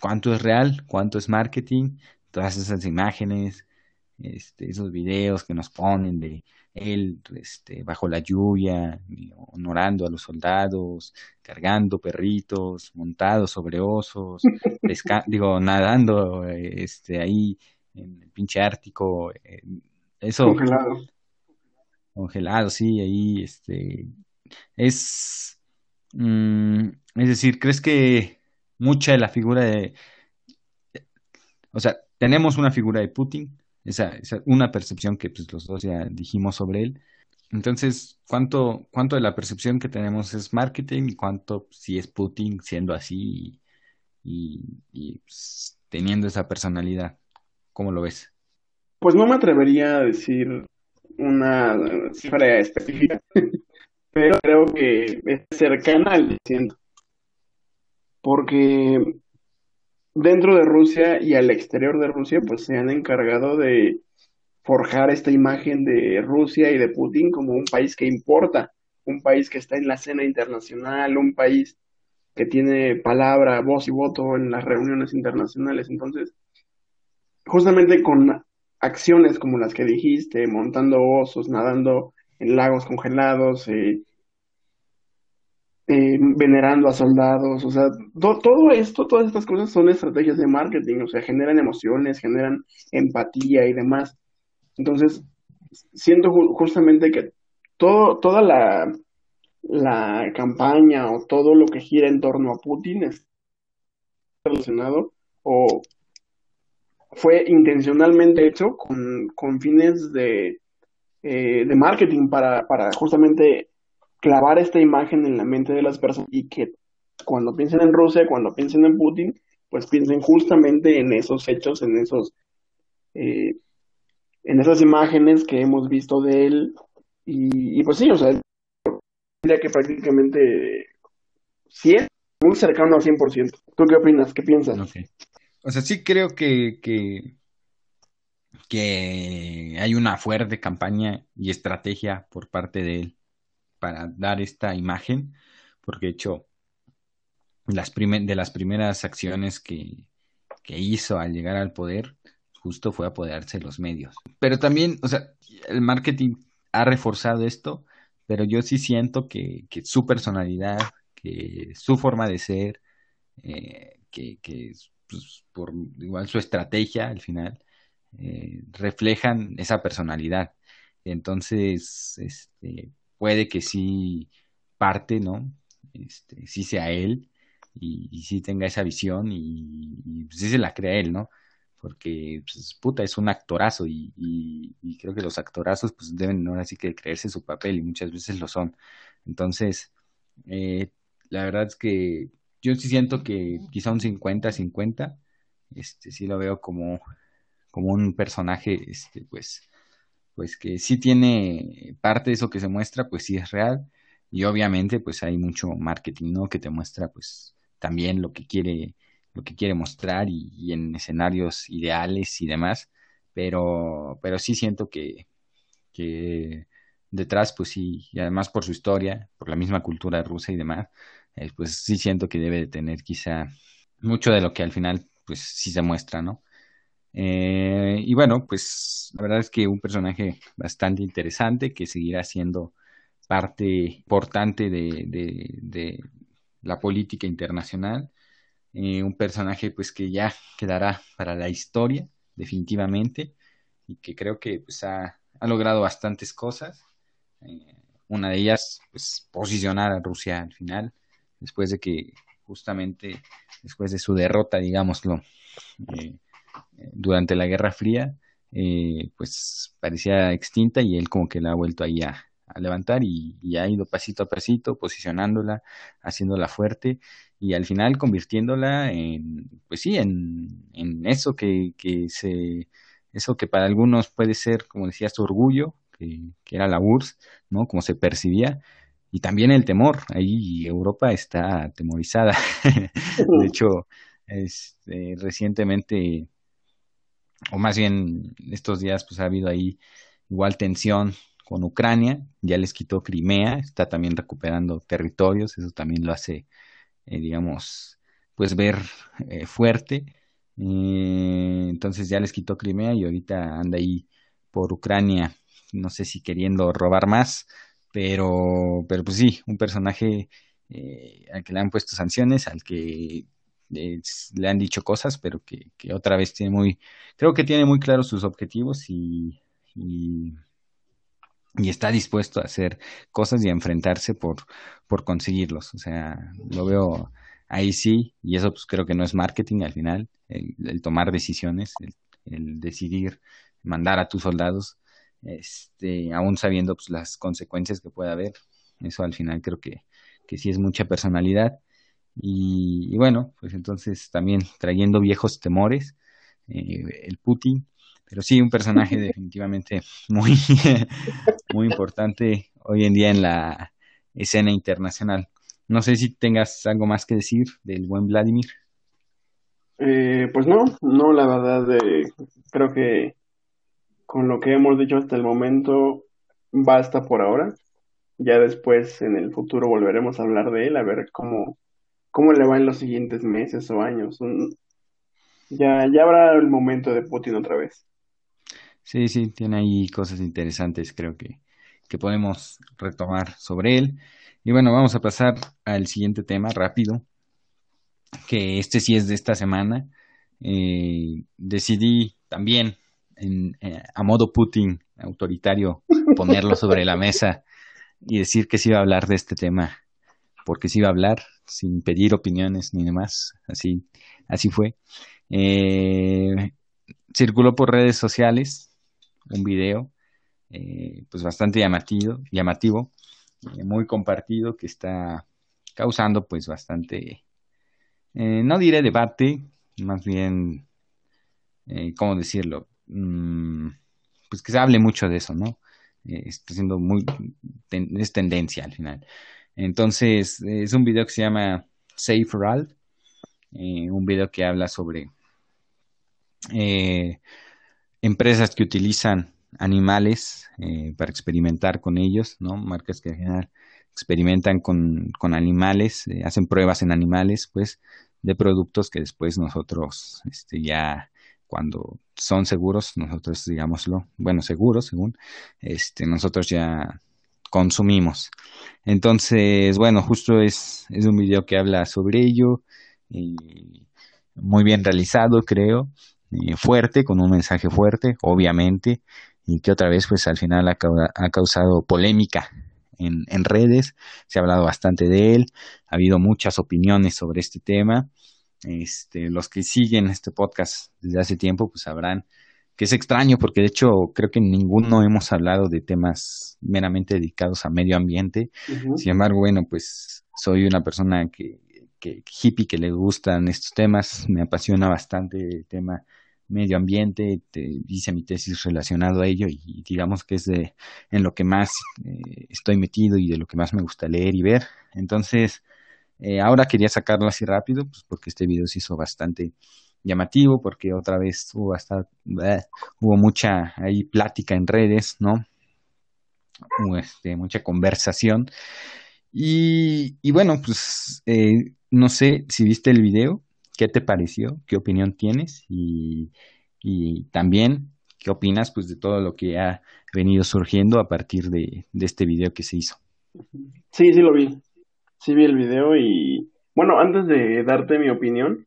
cuánto es real, cuánto es marketing, todas esas imágenes, este, esos videos que nos ponen de él este, bajo la lluvia, honorando a los soldados, cargando perritos, montados sobre osos, digo, nadando este, ahí en el pinche Ártico. Eh, eso, congelado. Congelado, sí, ahí este, es, mm, es decir, ¿crees que mucha de la figura de, o sea, tenemos una figura de Putin, esa, esa, una percepción que pues, los dos ya dijimos sobre él. Entonces, ¿cuánto, ¿cuánto de la percepción que tenemos es marketing y cuánto si es Putin siendo así y, pues, teniendo esa personalidad. ¿Cómo lo ves? Pues no me atrevería a decir una cifra específica, pero creo que es cercana al 100%. Porque dentro de Rusia y al exterior de Rusia, pues se han encargado de forjar esta imagen de Rusia y de Putin como un país que importa, un país que está en la escena internacional, un país que tiene palabra, voz y voto en las reuniones internacionales. Entonces, justamente con acciones como las que dijiste, montando osos, nadando en lagos congelados, eh, eh, venerando a soldados, o sea, todo esto, todas estas cosas son estrategias de marketing, o sea, generan emociones, generan empatía y demás. Entonces, siento justamente que todo, toda la, la campaña o todo lo que gira en torno a Putin es relacionado o fue intencionalmente hecho con, fines de, eh, de marketing para, para justamente clavar esta imagen en la mente de las personas y que cuando piensen en Rusia, cuando piensen en Putin, pues piensen justamente en esos hechos, en esos eh, en esas imágenes que hemos visto de él. Y, pues sí, o sea, diría que prácticamente sí es muy cercano al 100%. ¿Tú qué opinas? ¿Qué piensas? O sea, sí creo que, que, hay una fuerte campaña y estrategia por parte de él para dar esta imagen, porque de hecho, de las primeras acciones que, que hizo al llegar al poder justo fue apoderarse de los medios. Pero también, o sea, el marketing ha reforzado esto, pero yo sí siento que, que su personalidad, que su forma de ser, eh, que, que pues, por igual su estrategia al final, eh, reflejan esa personalidad. Entonces, este, puede que sí parte, ¿no? Este, sí sea él y, y sí tenga esa visión y, y pues sí se la crea él, ¿no? porque pues, puta, es un actorazo y, creo que los actorazos pues deben ahora sí que creerse su papel y muchas veces lo son. Entonces, eh, la verdad es que yo sí siento que quizá un 50-50, este, sí lo veo como, como un personaje, este, pues, pues que sí tiene parte de eso que se muestra, pues sí es real y obviamente pues hay mucho marketing, ¿no? Que te muestra pues también lo que quiere lo que quiere mostrar y, en escenarios ideales y demás, pero, pero sí siento que, que detrás, pues sí, y además por su historia, por la misma cultura rusa y demás, eh, pues sí siento que debe de tener quizá mucho de lo que al final, pues sí se muestra, ¿no? Eh, y bueno, pues la verdad es que un personaje bastante interesante que seguirá siendo parte importante de, de, la política internacional eh, un personaje pues que ya quedará para la historia definitivamente y que creo que pues ha, logrado bastantes cosas una de ellas pues posicionar a Rusia al final después de que justamente después de su derrota digámoslo eh, durante la Guerra Fría pues parecía extinta y él como que la ha vuelto ahí a, levantar y, ha ido pasito a pasito posicionándola haciéndola fuerte y al final convirtiéndola en, pues sí, en, en eso que, que se, eso que para algunos puede ser, como decía, su orgullo, que, que era la URSS, ¿no? Como se percibía, y también el temor, ahí Europa está atemorizada. de hecho, este, recientemente, o más bien estos días, pues ha habido ahí igual tensión con Ucrania, ya les quitó Crimea, está también recuperando territorios, eso también lo hace eh, digamos, pues ver eh, fuerte. Eh, entonces ya les quitó Crimea y ahorita anda ahí por Ucrania, no sé si queriendo robar más, pero, pero pues sí, un personaje al que le han puesto sanciones, al que le han dicho cosas, pero que, que, otra vez tiene muy, creo que tiene muy claros sus objetivos y, y, está dispuesto a hacer cosas y a enfrentarse por, por conseguirlos. O sea, lo veo ahí sí, y eso pues creo que no es marketing al final, el, tomar decisiones, el, decidir mandar a tus soldados, este, aún sabiendo pues las consecuencias que puede haber. Eso al final creo que, que sí es mucha personalidad. Y, bueno, pues entonces también trayendo viejos temores, eh, el Putin, pero sí un personaje definitivamente muy, muy importante hoy en día en la escena internacional. No sé si tengas algo más que decir del buen Vladimir. Eh, pues no, no, la verdad, eh, creo que con lo que hemos dicho hasta el momento basta por ahora. Ya después, en el futuro, volveremos a hablar de él, a ver cómo, cómo le va en los siguientes meses o años. Ya, ya habrá el momento de Putin otra vez. Sí, sí, tiene ahí cosas interesantes, creo que, que podemos retomar sobre él. Y bueno, vamos a pasar al siguiente tema rápido, que este sí es de esta semana. Eh, decidí también, en, eh, a modo Putin autoritario, ponerlo sobre la mesa y decir que sí iba a hablar de este tema, porque sí iba a hablar sin pedir opiniones ni demás. Así, así fue. Eh, circuló por redes sociales un video pues bastante llamativo, llamativo eh, muy compartido que está causando pues bastante, eh, no diré debate, más bien, eh, ¿cómo decirlo? Mm, pues que se hable mucho de eso, ¿no? está siendo muy, es tendencia al final. Entonces, es un video que se llama Safe for All, un video que habla sobre empresas que utilizan animales eh, para experimentar con ellos, ¿no? Marcas que en general experimentan con, con animales, eh, hacen pruebas en animales, pues, de productos que después nosotros, este, ya cuando son seguros, nosotros, digámoslo, bueno, seguros, según, este, nosotros ya consumimos. Entonces, bueno, justo es, es un video que habla sobre ello, y muy bien realizado, creo, fuerte, con un mensaje fuerte, obviamente, y que otra vez pues al final ha, causado polémica en, en, redes, se ha hablado bastante de él, ha habido muchas opiniones sobre este tema. Este, los que siguen este podcast desde hace tiempo pues sabrán que es extraño porque de hecho creo que ninguno hemos hablado de temas meramente dedicados a medio ambiente. Sin embargo, bueno, pues soy una persona que, que hippie que le gustan estos temas, me apasiona bastante el tema medio ambiente, te hice mi tesis relacionado a ello y digamos que es de en lo que más eh, estoy metido y de lo que más me gusta leer y ver. Entonces, eh, ahora quería sacarlo así rápido, pues porque este video se hizo bastante llamativo, porque otra vez hubo hasta hubo mucha ahí plática en redes, ¿no? Este, mucha conversación. Y, bueno, pues eh, no sé si viste el video, ¿Qué te pareció? ¿Qué opinión tienes? Y también, ¿qué opinas pues, de todo lo que ha venido surgiendo a partir de, este video que se hizo? Sí, sí lo vi. Sí vi el video y, bueno, antes de darte mi opinión,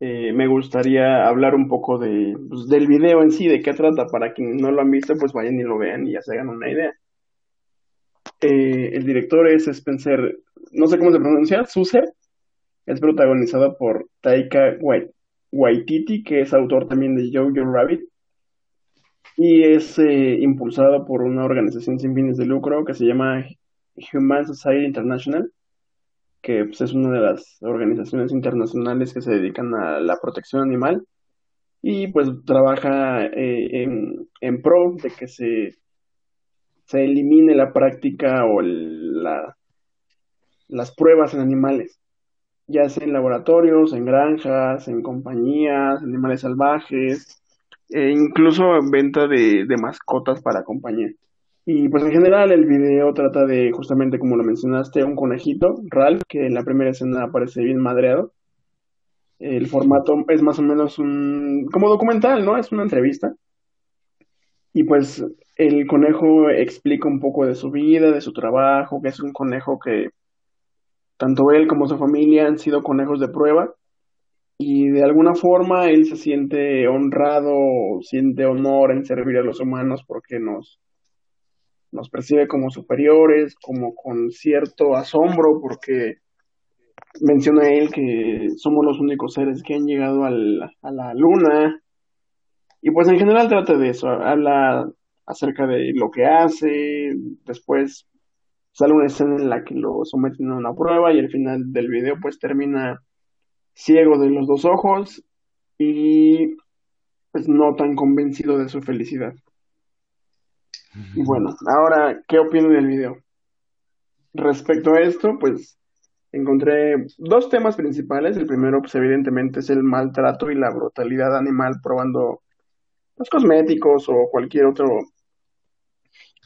eh, me gustaría hablar un poco de, pues, del video en sí, de qué trata, para quienes no lo han visto, pues vayan y lo vean y ya se hagan una idea. Eh, el director es Spencer, no sé cómo se pronuncia, Suser, es protagonizada por Taika Waititi, que es autor también de Jojo Rabbit, y es eh, impulsada por una organización sin fines de lucro que se llama Human Society International, que pues, es una de las organizaciones internacionales que se dedican a la protección animal y pues trabaja eh, en, pro de que se, se elimine la práctica o la, las pruebas en animales ya sea en laboratorios, en granjas, en compañías, animales salvajes, e incluso en venta de, mascotas para compañía. Y pues en general el video trata de, justamente como lo mencionaste, un conejito, Ralph, que en la primera escena aparece bien madreado. El formato es más o menos un, como documental, ¿no? Es una entrevista. Y pues el conejo explica un poco de su vida, de su trabajo, que es un conejo que tanto él como su familia han sido conejos de prueba y de alguna forma él se siente honrado, siente honor en servir a los humanos porque nos, nos percibe como superiores, como con cierto asombro porque menciona él que somos los únicos seres que han llegado al, a la luna y pues en general trata de eso, habla acerca de lo que hace, después sale una escena en la que lo someten a una prueba y al final del video pues termina ciego de los dos ojos y pues no tan convencido de su felicidad. Y bueno, ahora, ¿qué opino del video? Respecto a esto, pues encontré dos temas principales. El primero, pues evidentemente, es el maltrato y la brutalidad animal probando los cosméticos o cualquier otro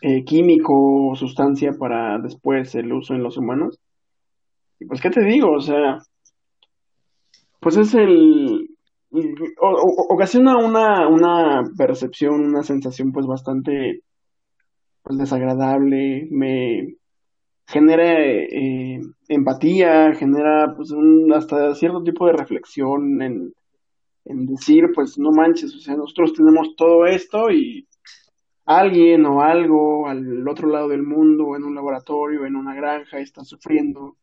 eh, químico o sustancia para después el uso en los humanos. Y pues, ¿qué te digo? O sea, pues es el... ocasiona una, una percepción, una sensación pues bastante desagradable, me genera eh, empatía, genera pues un, hasta cierto tipo de reflexión en, en decir, pues no manches, o sea, nosotros tenemos todo esto y alguien o algo al otro lado del mundo, en un laboratorio, en una granja, está sufriendo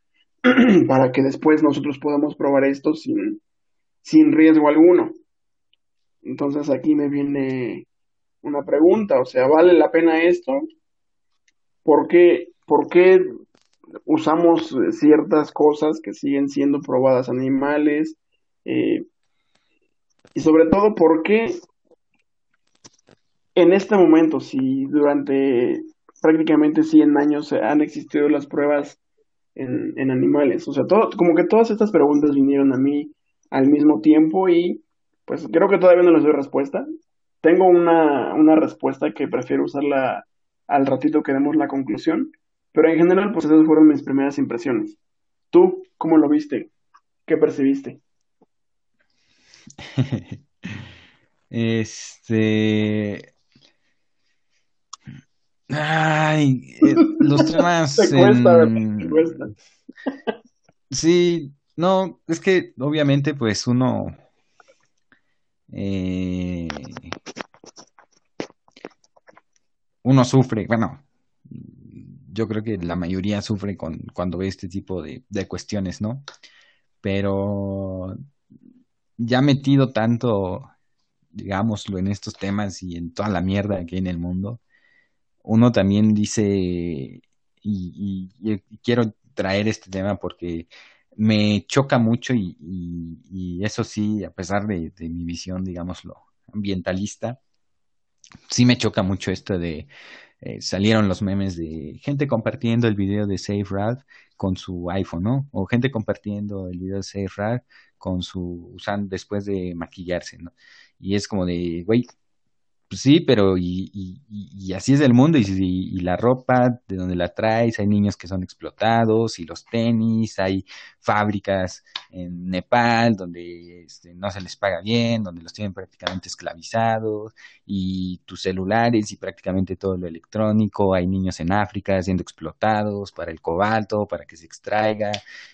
para que después nosotros podamos probar esto sin, sin riesgo alguno. Entonces aquí me viene una pregunta, o sea, ¿vale la pena esto? ¿Por qué, por qué usamos ciertas cosas que siguen siendo probadas animales? Eh, y sobre todo, ¿por qué en este momento, si durante prácticamente 100 años han existido las pruebas en, en animales, o sea, todo, como que todas estas preguntas vinieron a mí al mismo tiempo y pues creo que todavía no les doy respuesta. Tengo una, una respuesta que prefiero usarla al ratito que demos la conclusión, pero en general pues esas fueron mis primeras impresiones. ¿Tú cómo lo viste? ¿Qué percibiste? este Ay, eh, los temas. Sí, no, es que obviamente, pues uno. Eh, uno sufre, bueno, yo creo que la mayoría sufre con, cuando ve este tipo de, de cuestiones, ¿no? Pero ya metido tanto, digámoslo, en estos temas y en toda la mierda que hay en el mundo, uno también dice, y, quiero traer este tema porque me choca mucho y, eso sí, a pesar de, mi visión, digámoslo, ambientalista, sí me choca mucho esto de eh, salieron los memes de gente compartiendo el video de Safe Ralph con su iPhone, ¿no? O gente compartiendo el video de Safe Ralph con su usando después de maquillarse, ¿no? Y es como de, güey, pues sí, pero y, así es el mundo y, y, la ropa de donde la traes, hay niños que son explotados y los tenis, hay fábricas en Nepal donde este, no se les paga bien, donde los tienen prácticamente esclavizados y tus celulares y prácticamente todo lo electrónico, hay niños en África siendo explotados para el cobalto, para que se extraiga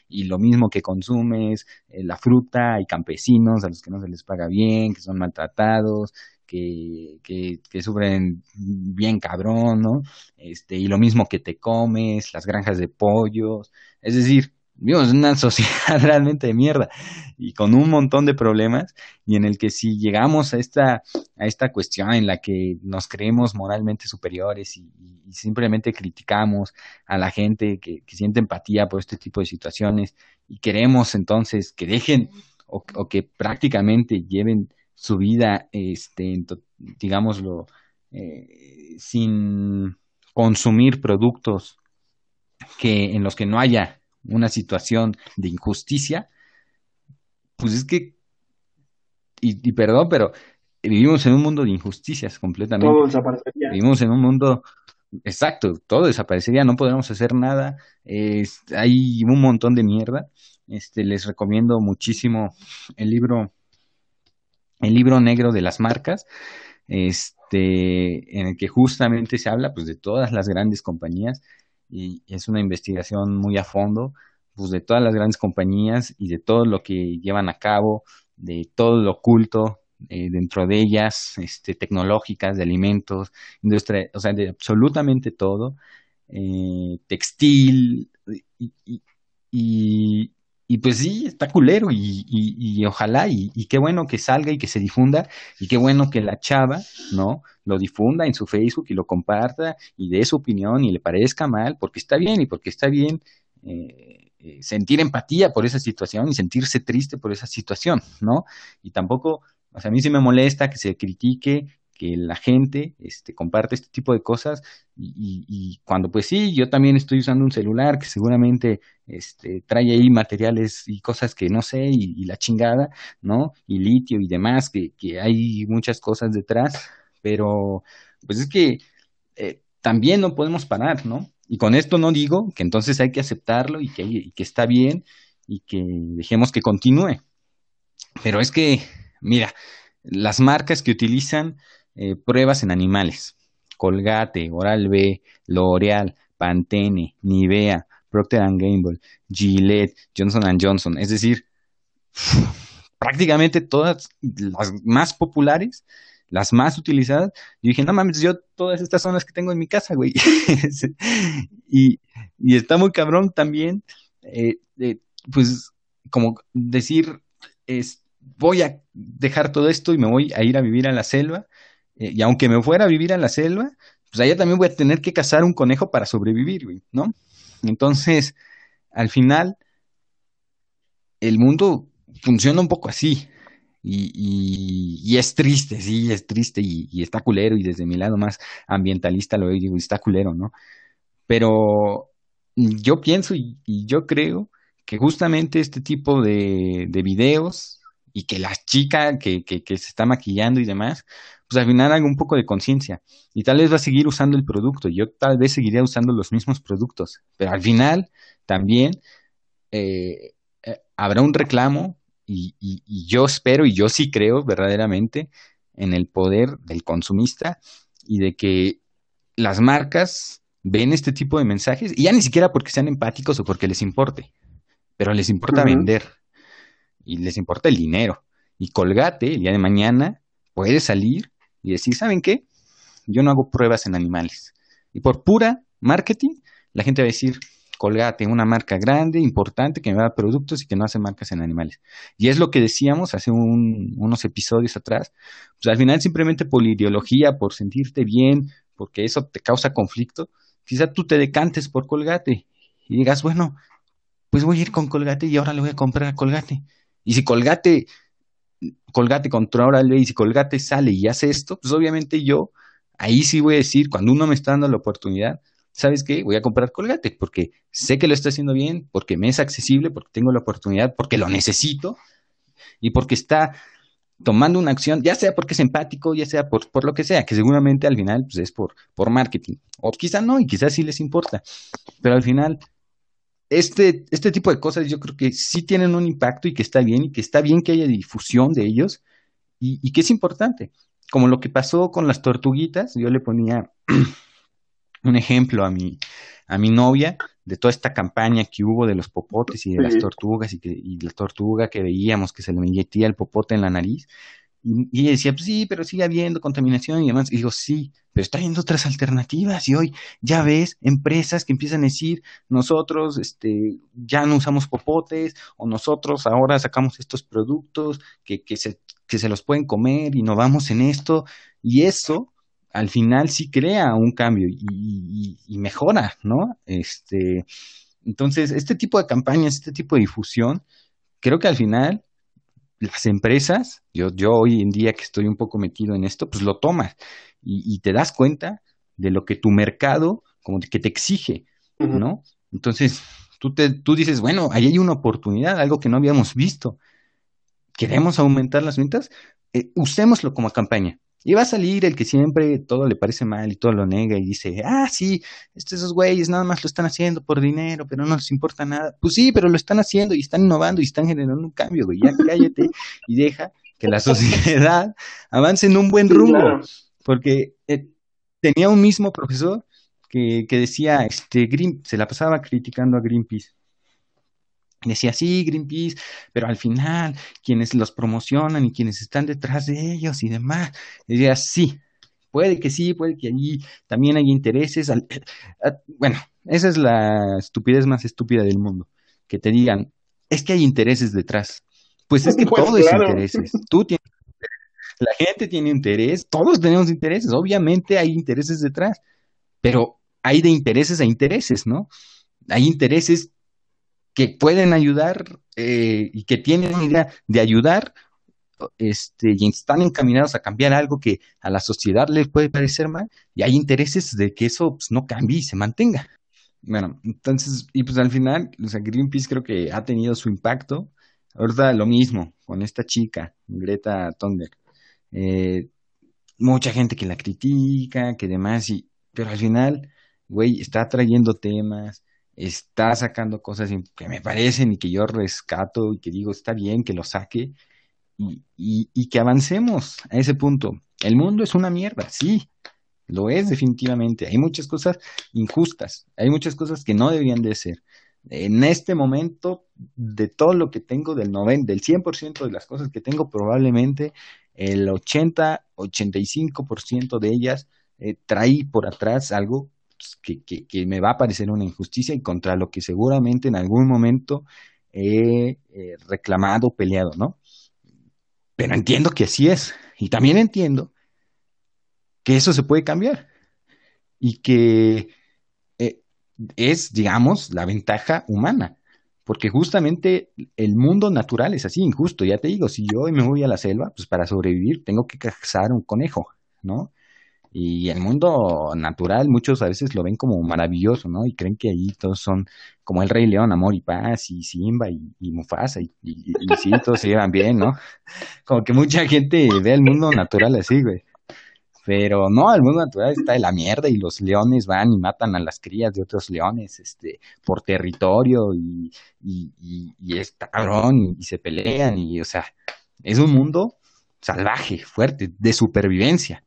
y lo mismo que consumes, eh, la fruta, hay campesinos a los que no se les paga bien, que son maltratados que, que, sufren bien cabrón, ¿no? Este, y lo mismo que te comes, las granjas de pollos, es decir, vivimos en una sociedad realmente de mierda y con un montón de problemas y en el que si llegamos a esta, a esta cuestión en la que nos creemos moralmente superiores y, simplemente criticamos a la gente que, siente empatía por este tipo de situaciones y queremos entonces que dejen o, o que prácticamente lleven su vida, este, digámoslo, eh, sin consumir productos que en los que no haya una situación de injusticia, pues es que, y, perdón, pero vivimos en un mundo de injusticias completamente. Todo desaparecería. Vivimos en un mundo, exacto, todo desaparecería, no podemos hacer nada, hay un montón de mierda. Este, les recomiendo muchísimo el libro el libro negro de las marcas, este, en el que justamente se habla pues de todas las grandes compañías y es una investigación muy a fondo pues de todas las grandes compañías y de todo lo que llevan a cabo, de todo lo oculto eh, dentro de ellas, este, tecnológicas, de alimentos, industria, o sea, de absolutamente todo, eh, textil y, y, y pues sí, está culero y, y, ojalá y, y, qué bueno que salga y que se difunda y qué bueno que la chava, ¿no? Lo difunda en su Facebook y lo comparta y dé su opinión y le parezca mal porque está bien y porque está bien eh, eh, sentir empatía por esa situación y sentirse triste por esa situación, ¿no? Y tampoco, o sea, a mí sí me molesta que se critique que la gente este, comparte este tipo de cosas y, cuando pues sí, yo también estoy usando un celular que seguramente este, trae ahí materiales y cosas que no sé y, la chingada, ¿no? Y litio y demás, que, hay muchas cosas detrás, pero pues es que eh, también no podemos parar, ¿no? Y con esto no digo que entonces hay que aceptarlo y que está bien y que dejemos que continúe. Pero es que, mira, las marcas que utilizan eh, pruebas en animales. Colgate, Oral-B, L'Oreal, Pantene, Nivea, Procter Gamble, Gillette, Johnson Johnson. Es decir, prácticamente todas las más populares, las más utilizadas. Yo dije, no mames, yo todas estas son las que tengo en mi casa, güey. y, está muy cabrón también, eh, pues, como decir, es, voy a dejar todo esto y me voy a ir a vivir a la selva y aunque me fuera a vivir a la selva, pues allá también voy a tener que cazar un conejo para sobrevivir, ¿no? Entonces, al final, el mundo funciona un poco así. Y, es triste, sí, es triste y, está culero. Y desde mi lado más ambientalista lo digo, está culero, ¿no? Pero yo pienso y, yo creo que justamente este tipo de, de videos y que la chica que, que, que se está maquillando y demás, pues al final haga un poco de conciencia y tal vez va a seguir usando el producto. Yo tal vez seguiría usando los mismos productos, pero al final también eh, eh, habrá un reclamo y, y, yo espero y yo sí creo verdaderamente en el poder del consumista y de que las marcas ven este tipo de mensajes y ya ni siquiera porque sean empáticos o porque les importe, pero les importa vender y les importa el dinero. Y Colgate el día de mañana puede salir y decir, ¿saben qué? Yo no hago pruebas en animales. Y por pura marketing, la gente va a decir, Colgate, una marca grande, importante, que me da productos y que no hace marcas en animales. Y es lo que decíamos hace unos episodios atrás. Pues al final simplemente por ideología, por sentirte bien, porque eso te causa conflicto, quizá tú te decantes por Colgate y digas, bueno, pues voy a ir con Colgate y ahora le voy a comprar a Colgate. Y si Colgate Colgate controla el y si Colgate sale y hace esto, pues obviamente yo ahí sí voy a decir, cuando uno me está dando la oportunidad, ¿sabes qué? Voy a comprar Colgate porque sé que lo está haciendo bien, porque me es accesible, porque tengo la oportunidad, porque lo necesito y porque está tomando una acción, ya sea porque es empático, ya sea por, por lo que sea, que seguramente al final pues, es por, por marketing. O quizá no, y quizás sí les importa. Pero al final este, este tipo de cosas yo creo que sí tienen un impacto y que está bien y que está bien que haya difusión de ellos y, que es importante. Como lo que pasó con las tortuguitas, yo le ponía un ejemplo a mi, a mi novia de toda esta campaña que hubo de los popotes y de las tortugas y, que, y la tortuga que veíamos que se le inyectía el popote en la nariz. Y, ella decía, pues sí, pero sigue habiendo contaminación y demás. Y digo, sí, pero está habiendo otras alternativas. Y hoy ya ves empresas que empiezan a decir, nosotros este, ya no usamos popotes, o nosotros ahora sacamos estos productos que, que, se, que se los pueden comer, innovamos en esto. Y eso, al final, sí crea un cambio y, y mejora, ¿no? Este, entonces, este tipo de campañas, este tipo de difusión, creo que al final las empresas, yo, yo hoy en día que estoy un poco metido en esto, pues lo tomas y, te das cuenta de lo que tu mercado como que te exige, ¿no? Entonces, tú, te, tú dices, bueno, ahí hay una oportunidad, algo que no habíamos visto. ¿Queremos aumentar las ventas? Eh, usémoslo como campaña. Y va a salir el que siempre todo le parece mal y todo lo nega y dice, ah, sí, estos esos güeyes nada más lo están haciendo por dinero, pero no les importa nada. Pues sí, pero lo están haciendo y están innovando y están generando un cambio, güey. Ya cállate y deja que la sociedad avance en un buen rumbo. Porque eh, tenía un mismo profesor que, que decía, este, Green, se la pasaba criticando a Greenpeace decía, sí, Greenpeace, pero al final quienes los promocionan y quienes están detrás de ellos y demás, decía, sí, puede que sí, puede que allí también hay intereses. bueno, esa es la estupidez más estúpida del mundo, que te digan, es que hay intereses detrás. Pues es que Pues todo es intereses. Tú tienes, la gente tiene interés, todos tenemos intereses, obviamente hay intereses detrás, pero hay de intereses a intereses, ¿no? Hay intereses que pueden ayudar eh, y que tienen idea de ayudar este, y están encaminados a cambiar algo que a la sociedad le puede parecer mal, y hay intereses de que eso pues, no cambie y se mantenga. Bueno, entonces, y pues al final, o Greenpeace creo que ha tenido su impacto. Ahorita lo mismo con esta chica, Greta Thunberg. Eh, mucha gente que la critica, que demás, y, pero al final, güey, está trayendo temas, está sacando cosas que me parecen y que yo rescato y que digo, está bien que lo saque y, y, que avancemos a ese punto. El mundo es una mierda, sí, lo es definitivamente. Hay muchas cosas injustas, hay muchas cosas que no deberían de ser. En este momento, de todo lo que tengo, del 90, del 100% de las cosas que tengo, probablemente el 80-85% de ellas eh, trae por atrás algo pues, que, me va a parecer una injusticia y contra lo que seguramente en algún momento he eh, reclamado, peleado, ¿no? Pero entiendo que así es. Y también entiendo que eso se puede cambiar y que eh, es, digamos, la ventaja humana. Porque justamente el mundo natural es así, injusto. Ya te digo, si yo me voy a la selva, pues para sobrevivir tengo que cazar un conejo, ¿no? Y el mundo natural muchos a veces lo ven como maravilloso, ¿no? Y creen que ahí todos son como el Rey León, Amor y Paz, y Simba y, Mufasa, y, y, y, sí, todos se llevan bien, ¿no? Como que mucha gente ve el mundo natural así, güey. Pero no, el mundo natural está de la mierda y los leones van y matan a las crías de otros leones este, por territorio y, y, y, y es cabrón y se pelean y, o sea, es un mundo salvaje, fuerte, de supervivencia.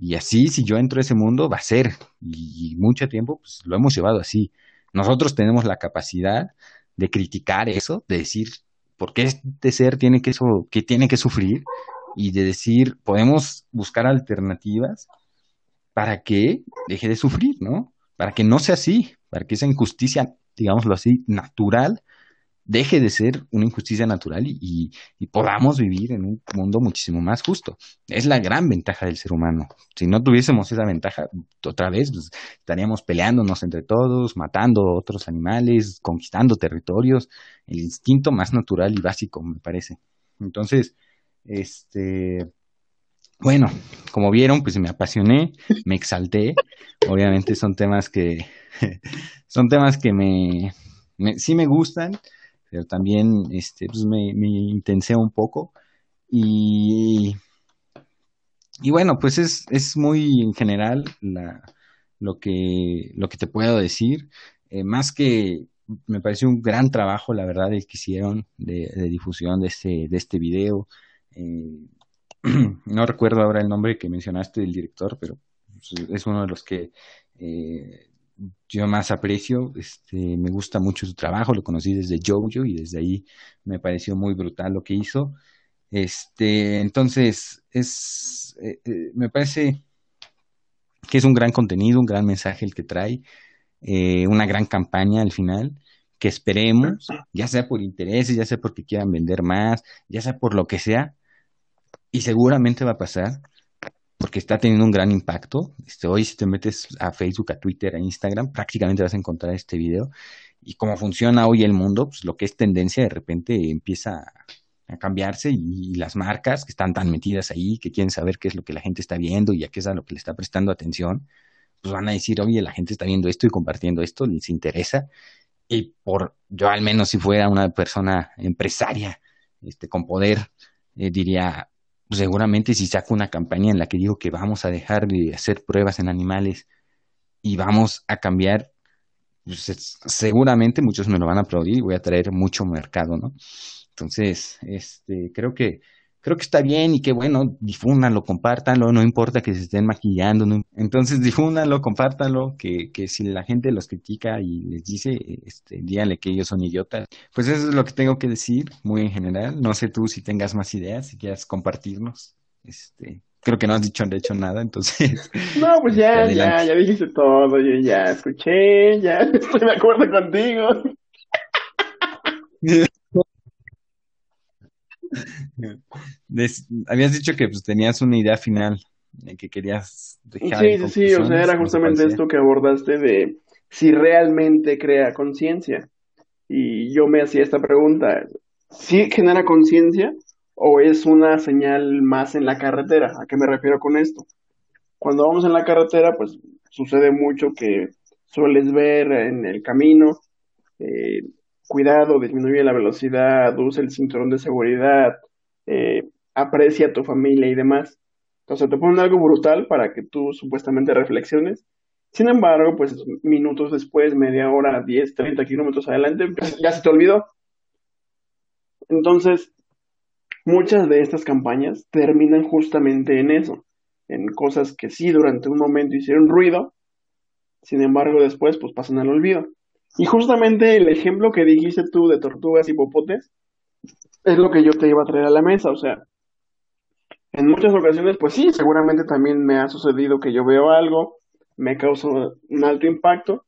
Y así, si yo entro a ese mundo, va a ser. Y, mucho tiempo, pues lo hemos llevado así. Nosotros tenemos la capacidad de criticar eso, de decir, ¿por qué este ser tiene que, eso, que, tiene que sufrir? Y de decir, podemos buscar alternativas para que deje de sufrir, ¿no? Para que no sea así, para que esa injusticia, digámoslo así, natural, deje de ser una injusticia natural y, podamos vivir en un mundo muchísimo más justo. Es la gran ventaja del ser humano. Si no tuviésemos esa ventaja, otra vez pues, estaríamos peleándonos entre todos, matando otros animales, conquistando territorios, el instinto más natural y básico, me parece. Entonces, este, bueno, como vieron, pues me apasioné, me exalté. Obviamente son temas que son temas que me, me sí me gustan pero también este, pues me, me intensé un poco y, y bueno, pues es, es muy en general la, lo, que, lo que te puedo decir, eh, más que me pareció un gran trabajo, la verdad, el que hicieron de, difusión de este, de este video. Eh, no recuerdo ahora el nombre que mencionaste del director, pero es uno de los que eh, yo más aprecio, este, me gusta mucho su trabajo, lo conocí desde Jojo y desde ahí me pareció muy brutal lo que hizo. Este, entonces, es, eh, eh, me parece que es un gran contenido, un gran mensaje el que trae, eh, una gran campaña al final, que esperemos, ya sea por intereses, ya sea porque quieran vender más, ya sea por lo que sea, y seguramente va a pasar, porque está teniendo un gran impacto. Este, hoy si te metes a Facebook, a Twitter, a Instagram, prácticamente vas a encontrar este video. Y cómo funciona hoy el mundo, pues lo que es tendencia de repente empieza a, cambiarse y, y, las marcas que están tan metidas ahí, que quieren saber qué es lo que la gente está viendo y a qué es a lo que le está prestando atención, pues van a decir, oye, la gente está viendo esto y compartiendo esto, les interesa. Y por, yo al menos si fuera una persona empresaria, este, con poder, eh, diría, seguramente si saco una campaña en la que digo que vamos a dejar de hacer pruebas en animales y vamos a cambiar, pues es, seguramente muchos me lo van a aplaudir y voy a traer mucho mercado, ¿no? Entonces, este, creo que creo que está bien y que bueno, difúndanlo, compártanlo, no importa que se estén maquillando, no, entonces difúndanlo, compártanlo, que, que si la gente los critica y les dice, este, díganle que ellos son idiotas. Pues eso es lo que tengo que decir, muy en general. No sé tú si tengas más ideas, si quieras compartirnos. Este, creo que no has dicho de hecho nada, entonces. No, pues ya, ya, ya dijiste todo, yo ya escuché, ya estoy de acuerdo contigo. Habías dicho que pues, tenías una idea final que querías dejar. Sí, sí, sí, o sea, era justamente esto que abordaste de si realmente crea conciencia. Y yo me hacía esta pregunta, ¿sí genera conciencia o es una señal más en la carretera? ¿A qué me refiero con esto? Cuando vamos en la carretera, pues sucede mucho que sueles ver en el camino, eh, cuidado, disminuye la velocidad, usa el cinturón de seguridad, eh, aprecia a tu familia y demás. Entonces te ponen algo brutal para que tú supuestamente reflexiones. Sin embargo, pues minutos después, media hora, 10, 30 kilómetros adelante, ya se te olvidó. Entonces, muchas de estas campañas terminan justamente en eso, en cosas que sí durante un momento hicieron ruido, sin embargo después pues pasan al olvido. Y justamente el ejemplo que dijiste tú de tortugas y popotes es lo que yo te iba a traer a la mesa, o sea, en muchas ocasiones pues sí, seguramente también me ha sucedido que yo veo algo, me causa un alto impacto,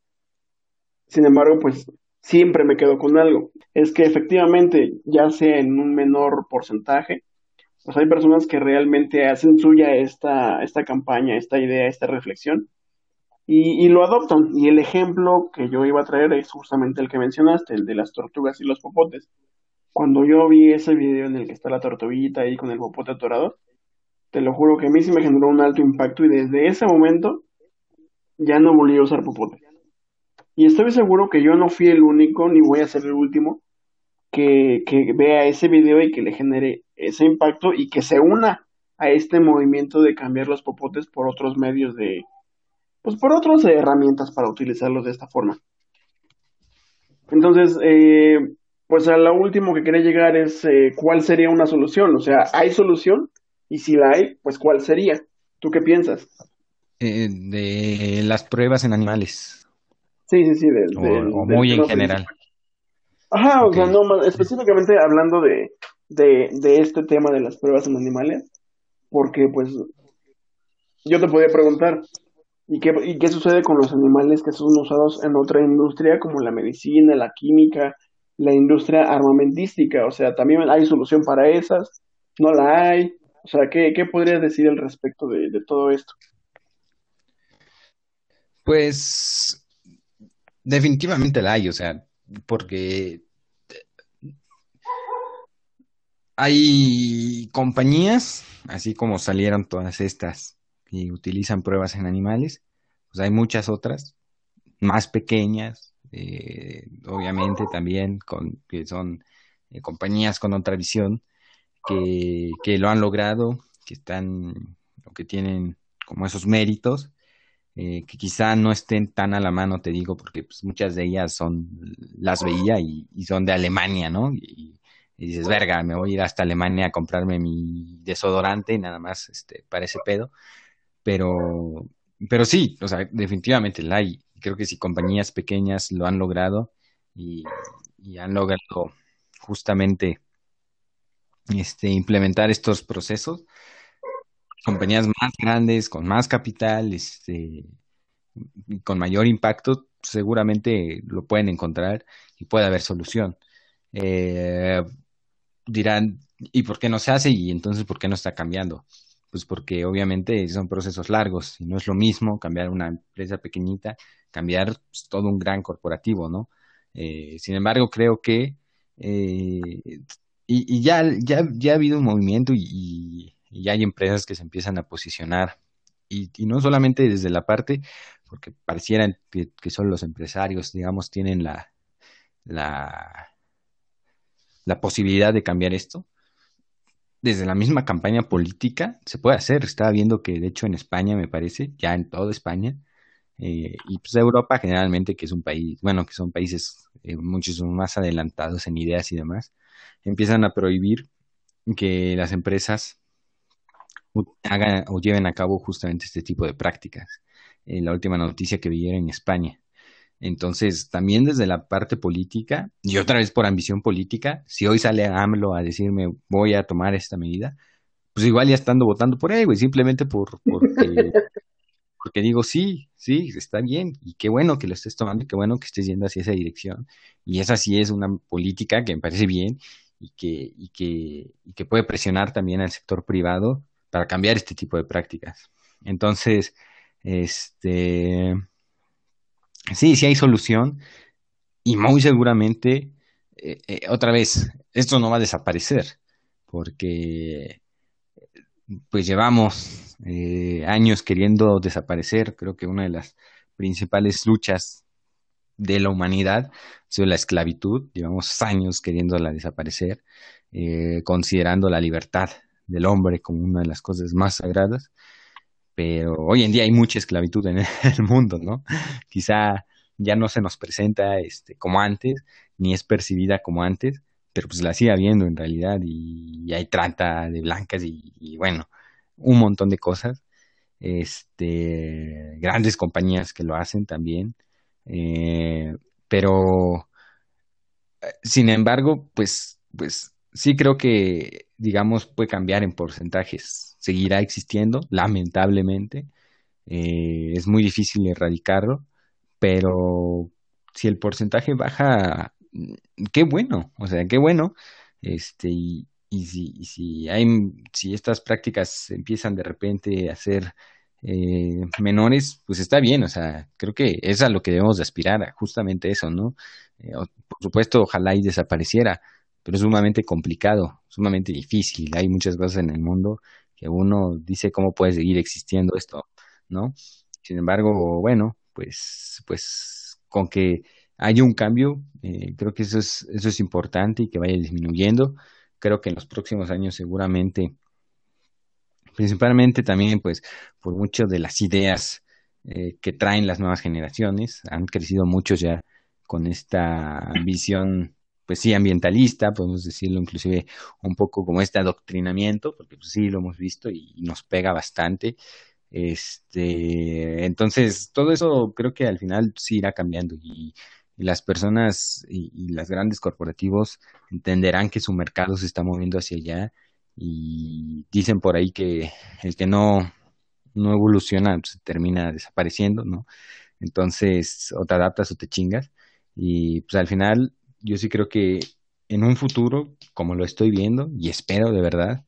sin embargo pues siempre me quedo con algo, es que efectivamente, ya sea en un menor porcentaje, pues hay personas que realmente hacen suya esta, esta campaña, esta idea, esta reflexión, y, lo adoptan. Y el ejemplo que yo iba a traer es justamente el que mencionaste, el de las tortugas y los popotes. Cuando yo vi ese video en el que está la tortuguita ahí con el popote atorado, te lo juro que a mí sí me generó un alto impacto y desde ese momento ya no volví a usar popote. Y estoy seguro que yo no fui el único ni voy a ser el último que, que vea ese video y que le genere ese impacto y que se una a este movimiento de cambiar los popotes por otros medios de, pues por otras herramientas para utilizarlos de esta forma. Entonces, eh, pues a lo último que quería llegar es eh, cuál sería una solución. O sea, ¿hay solución? Y si la hay, pues ¿cuál sería? ¿Tú qué piensas? Eh, de las pruebas en animales. Sí, sí, sí. o, muy en general. Ajá, o sea, no, específicamente hablando de, de, de este tema de las pruebas en animales, porque pues yo te podría preguntar, ¿Y qué, ¿Y qué sucede con los animales que son usados en otra industria como la medicina, la química, la industria armamentística? O sea, también hay solución para esas, no la hay. O sea, ¿qué, qué podrías decir al respecto de, de todo esto? Pues definitivamente la hay, o sea, porque hay compañías, así como salieron todas estas y utilizan pruebas en animales, pues hay muchas otras, más pequeñas, eh, obviamente también, que son eh, compañías con otra visión, que, que lo han logrado, que están, o que tienen como esos méritos, eh, que quizá no estén tan a la mano, te digo, porque pues, muchas de ellas son, las veía y, son de Alemania, ¿no? Y, y, dices, verga, me voy a ir hasta Alemania a comprarme mi desodorante y nada más este, para ese pedo. Pero, pero sí, o sea, definitivamente la hay. Creo que si compañías pequeñas lo han logrado y, han logrado justamente este, implementar estos procesos, compañías más grandes, con más capital, este, con mayor impacto, seguramente lo pueden encontrar y puede haber solución. Eh, dirán, ¿y por qué no se hace? Y entonces, ¿por qué no está cambiando? Pues porque obviamente son procesos largos y no es lo mismo cambiar una empresa pequeñita, cambiar pues, todo un gran corporativo, ¿no? Eh, sin embargo, creo que eh, y, ya, ya, ya ha habido un movimiento y, ya hay empresas que se empiezan a posicionar y, no solamente desde la parte, porque parecieran que, que solo los empresarios, digamos, tienen la, la, la posibilidad de cambiar esto, desde la misma campaña política se puede hacer. Estaba viendo que, de hecho, en España, me parece, ya en toda España, eh, y pues Europa generalmente, que es un país, bueno, que son países eh, muchísimo más adelantados en ideas y demás, empiezan a prohibir que las empresas hagan o lleven a cabo justamente este tipo de prácticas. En la última noticia que vi en España. Entonces, también desde la parte política, y otra vez por ambición política, si hoy sale AMLO a decirme voy a tomar esta medida, pues igual ya estando votando por él, güey, simplemente por, porque, porque digo, sí, sí, está bien, y qué bueno que lo estés tomando, y qué bueno que estés yendo hacia esa dirección, y esa sí es una política que me parece bien, y que, y que, y que puede presionar también al sector privado para cambiar este tipo de prácticas. Entonces, este, sí, sí hay solución y muy seguramente, eh, eh, otra vez, esto no va a desaparecer porque pues llevamos eh, años queriendo desaparecer. Creo que una de las principales luchas de la humanidad sido la esclavitud. Llevamos años queriéndola desaparecer, considerando la libertad del hombre como una de las cosas más sagradas. Pero hoy en día hay mucha esclavitud en el mundo, ¿no? Quizá ya no se nos presenta este, como antes, ni es percibida como antes, pero pues la sigue habiendo en realidad y, hay trata de blancas y, bueno, un montón de cosas. Este, grandes compañías que lo hacen también. Eh, pero, sin embargo, pues, pues sí creo que, digamos, puede cambiar en porcentajes. Seguirá existiendo, lamentablemente. Eh, es muy difícil erradicarlo, pero si el porcentaje baja qué bueno, o sea, qué bueno. Este, y, si, si hay, si estas prácticas empiezan de repente a ser eh, menores, pues está bien, o sea, creo que es a lo que debemos de aspirar, justamente eso, ¿no? Eh, por supuesto, ojalá y desapareciera, pero es sumamente complicado, sumamente difícil, hay muchas cosas en el mundo que uno dice cómo puede seguir existiendo esto, ¿no? Sin embargo, bueno, pues, pues con que hay un cambio, eh, creo que eso es, eso es importante y que vaya disminuyendo. Creo que en los próximos años seguramente, principalmente también pues por muchas de las ideas eh, que traen las nuevas generaciones, han crecido muchos ya con esta visión pues sí, ambientalista, podemos decirlo inclusive un poco como este adoctrinamiento, porque pues sí lo hemos visto y, nos pega bastante. Este, entonces, todo eso creo que al final sí irá cambiando y y las personas y, y los grandes corporativos entenderán que su mercado se está moviendo hacia allá y dicen por ahí que el que no, no evoluciona pues, termina desapareciendo, ¿no? Entonces, o te adaptas o te chingas. Y pues al final, yo sí creo que en un futuro, como lo estoy viendo, y espero de verdad,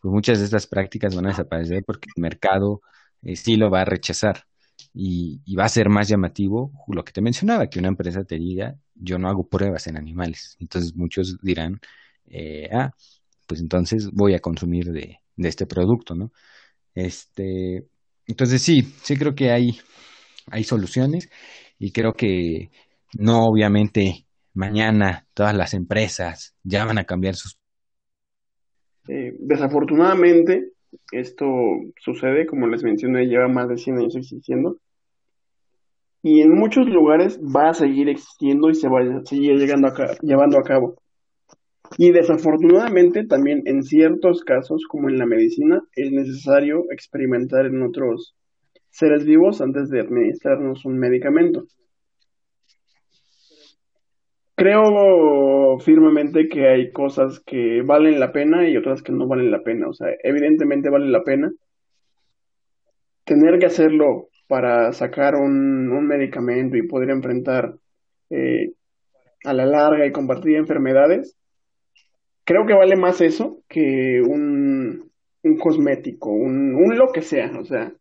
pues muchas de estas prácticas van a desaparecer porque el mercado eh, sí lo va a rechazar y, va a ser más llamativo lo que te mencionaba, que una empresa te diga, yo no hago pruebas en animales. Entonces muchos dirán, eh, ah, pues entonces voy a consumir de, de este producto, ¿no? Este, entonces sí, sí creo que hay, hay soluciones y creo que no obviamente mañana todas las empresas ya van a cambiar sus... Eh, desafortunadamente, esto sucede, como les mencioné, lleva más de 100 años existiendo. Y en muchos lugares va a seguir existiendo y se va a seguir llegando a llevando a cabo. Y desafortunadamente también en ciertos casos, como en la medicina, es necesario experimentar en otros seres vivos antes de administrarnos un medicamento. Creo firmemente que hay cosas que valen la pena y otras que no valen la pena. O sea, evidentemente vale la pena tener que hacerlo para sacar un, medicamento y poder enfrentar eh, a la larga y compartir enfermedades. Creo que vale más eso que un, un cosmético, un, un lo que sea. O sea,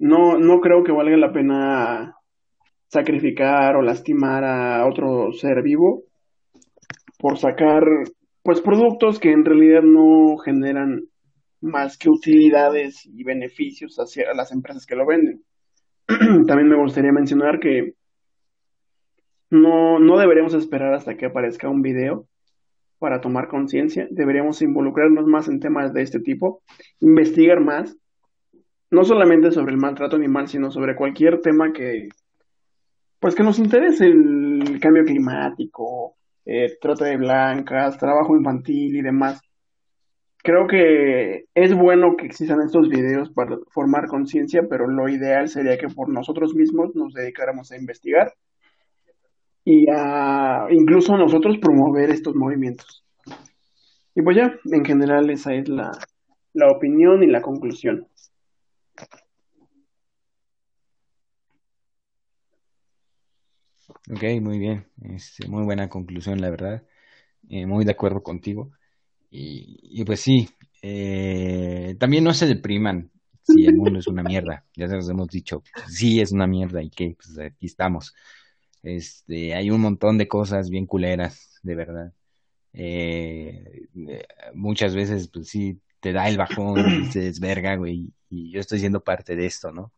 no, no creo que valga la pena sacrificar o lastimar a otro ser vivo por sacar pues productos que en realidad no generan más que utilidades y beneficios hacia las empresas que lo venden. También me gustaría mencionar que no, no deberíamos esperar hasta que aparezca un video para tomar conciencia, deberíamos involucrarnos más en temas de este tipo, investigar más, no solamente sobre el maltrato animal, sino sobre cualquier tema que, pues que nos interese el cambio climático, eh, trata de blancas, trabajo infantil y demás. Creo que es bueno que existan estos videos para formar conciencia, pero lo ideal sería que por nosotros mismos nos dedicáramos a investigar y a incluso nosotros promover estos movimientos. Y pues ya, en general esa es la, la opinión y la conclusión. Ok, muy bien. Este, muy buena conclusión, la verdad. eh, muy de acuerdo contigo. Y, pues sí, eh, también no se depriman si el mundo es una mierda. Ya se los hemos dicho, sí es una mierda y que pues aquí estamos. Este, hay un montón de cosas bien culeras, de verdad. Eh, muchas veces, pues sí, te da el bajón y se desverga, güey, y yo estoy siendo parte de esto, ¿no?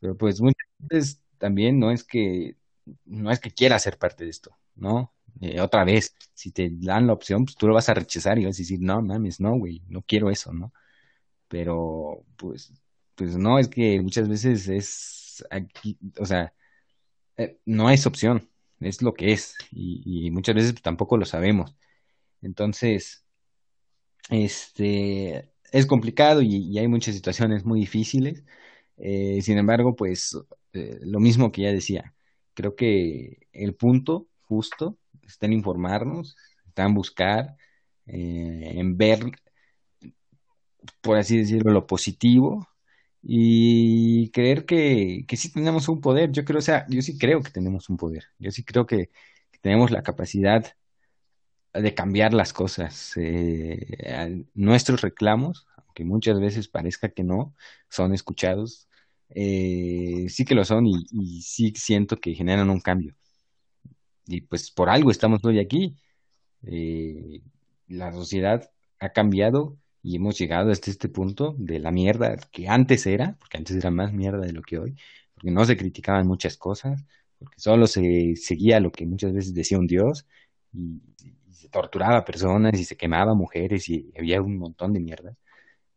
Pero pues muchas veces también no es que, no es que quiera ser parte de esto, ¿no? Eh, otra vez, si te dan la opción, pues tú lo vas a rechazar y vas a decir, no, mames, no, güey, no quiero eso, ¿no? Pero, pues, pues no, es que muchas veces es aquí, o sea, eh, no es opción, es lo que es, y, muchas veces tampoco lo sabemos. Entonces, este, es complicado y, hay muchas situaciones muy difíciles. Eh, sin embargo, pues, lo mismo que ya decía, creo que el punto justo está en informarnos, está en buscar, eh, en ver, por así decirlo, lo positivo y creer que, que sí tenemos un poder. Yo creo, o sea, yo sí creo que tenemos un poder. Yo sí creo que, tenemos la capacidad de cambiar las cosas. Eh, nuestros reclamos, aunque muchas veces parezca que no, son escuchados. Eh, sí que lo son y, y sí siento que generan un cambio y pues por algo estamos hoy aquí. Eh, la sociedad ha cambiado y hemos llegado hasta este punto de la mierda que antes era, porque antes era más mierda de lo que hoy, porque no se criticaban muchas cosas, porque solo se seguía lo que muchas veces decía un dios y, se torturaba a personas y se quemaba mujeres y había un montón de mierda.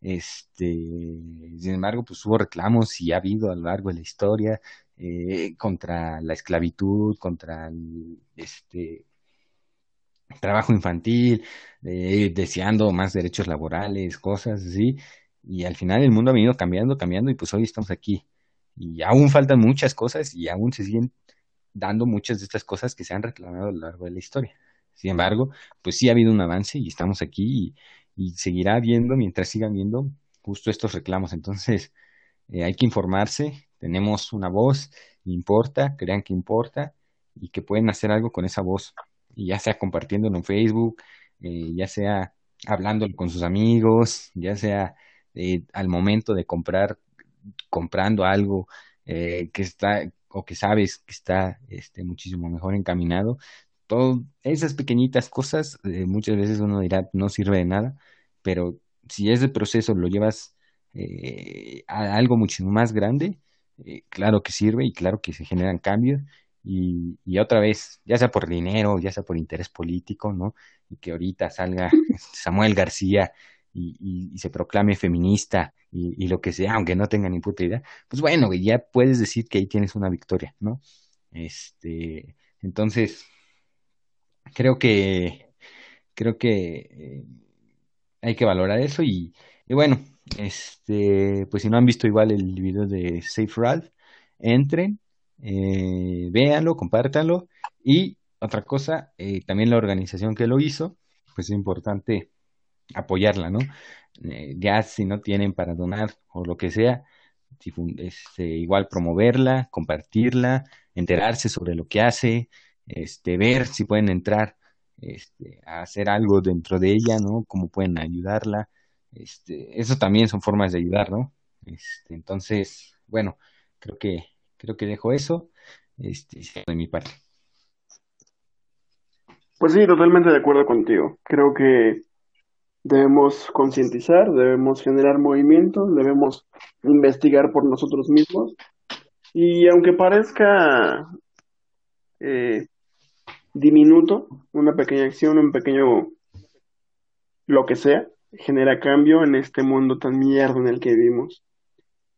Este, sin embargo, pues hubo reclamos y ha habido a lo largo de la historia eh, contra la esclavitud, contra el este, trabajo infantil, eh, deseando más derechos laborales, cosas así. Y al final el mundo ha venido cambiando, cambiando y pues hoy estamos aquí. Y aún faltan muchas cosas y aún se siguen dando muchas de estas cosas que se han reclamado a lo largo de la historia. Sin embargo, pues sí ha habido un avance y estamos aquí y, y seguirá habiendo mientras sigan viendo justo estos reclamos. Entonces, eh, hay que informarse, tenemos una voz, importa, crean que importa y que pueden hacer algo con esa voz, ya sea compartiéndolo en Facebook, eh, ya sea hablándolo con sus amigos, ya sea eh, al momento de comprar, comprando algo que está o que sabes que está este, muchísimo mejor encaminado. Todas esas pequeñitas cosas, muchas veces uno dirá, no sirve de nada, pero si ese proceso lo llevas eh, a algo mucho más grande, eh, claro que sirve y claro que se generan cambios. Y, y, otra vez, ya sea por dinero, ya sea por interés político, ¿no? Y que ahorita salga Samuel García y, y, se proclame feminista y, y, lo que sea, aunque no tenga ni puta idea, pues bueno, ya puedes decir que ahí tienes una victoria, ¿no? Este, entonces, creo que, creo que eh, hay que valorar eso y, y bueno, este, pues si no han visto igual el video de Safe Ralph, entren, eh, véanlo, compártanlo. Y otra cosa, eh, también la organización que lo hizo, pues es importante apoyarla, ¿no? Eh, ya si no tienen para donar o lo que sea, este, igual promoverla, compartirla, enterarse sobre lo que hace, este, ver si pueden entrar este, a hacer algo dentro de ella, ¿no? Cómo pueden ayudarla. Este, eso también son formas de ayudar, ¿no? Este, entonces, bueno, creo que, creo que dejo eso, este, de mi parte. Pues sí, totalmente de acuerdo contigo. Creo que debemos concientizar, debemos generar movimientos, debemos investigar por nosotros mismos. Y aunque parezca eh, diminuto, una pequeña acción, un pequeño lo que sea, genera cambio en este mundo tan mierda en el que vivimos.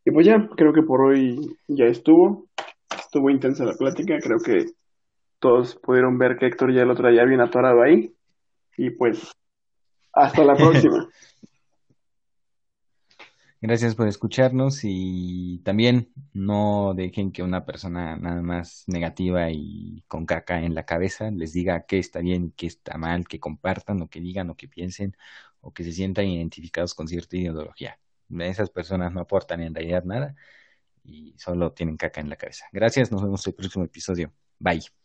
Y pues ya, creo que por hoy ya estuvo. Estuvo intensa la plática, creo que todos pudieron ver que Héctor ya lo traía bien atorado ahí. Y pues, hasta la próxima. Gracias por escucharnos y también no dejen que una persona nada más negativa y con caca en la cabeza les diga qué está bien, qué está mal, que compartan o que digan o que piensen o que se sientan identificados con cierta ideología. Esas personas no aportan en realidad nada y solo tienen caca en la cabeza. Gracias, nos vemos en el próximo episodio. Bye.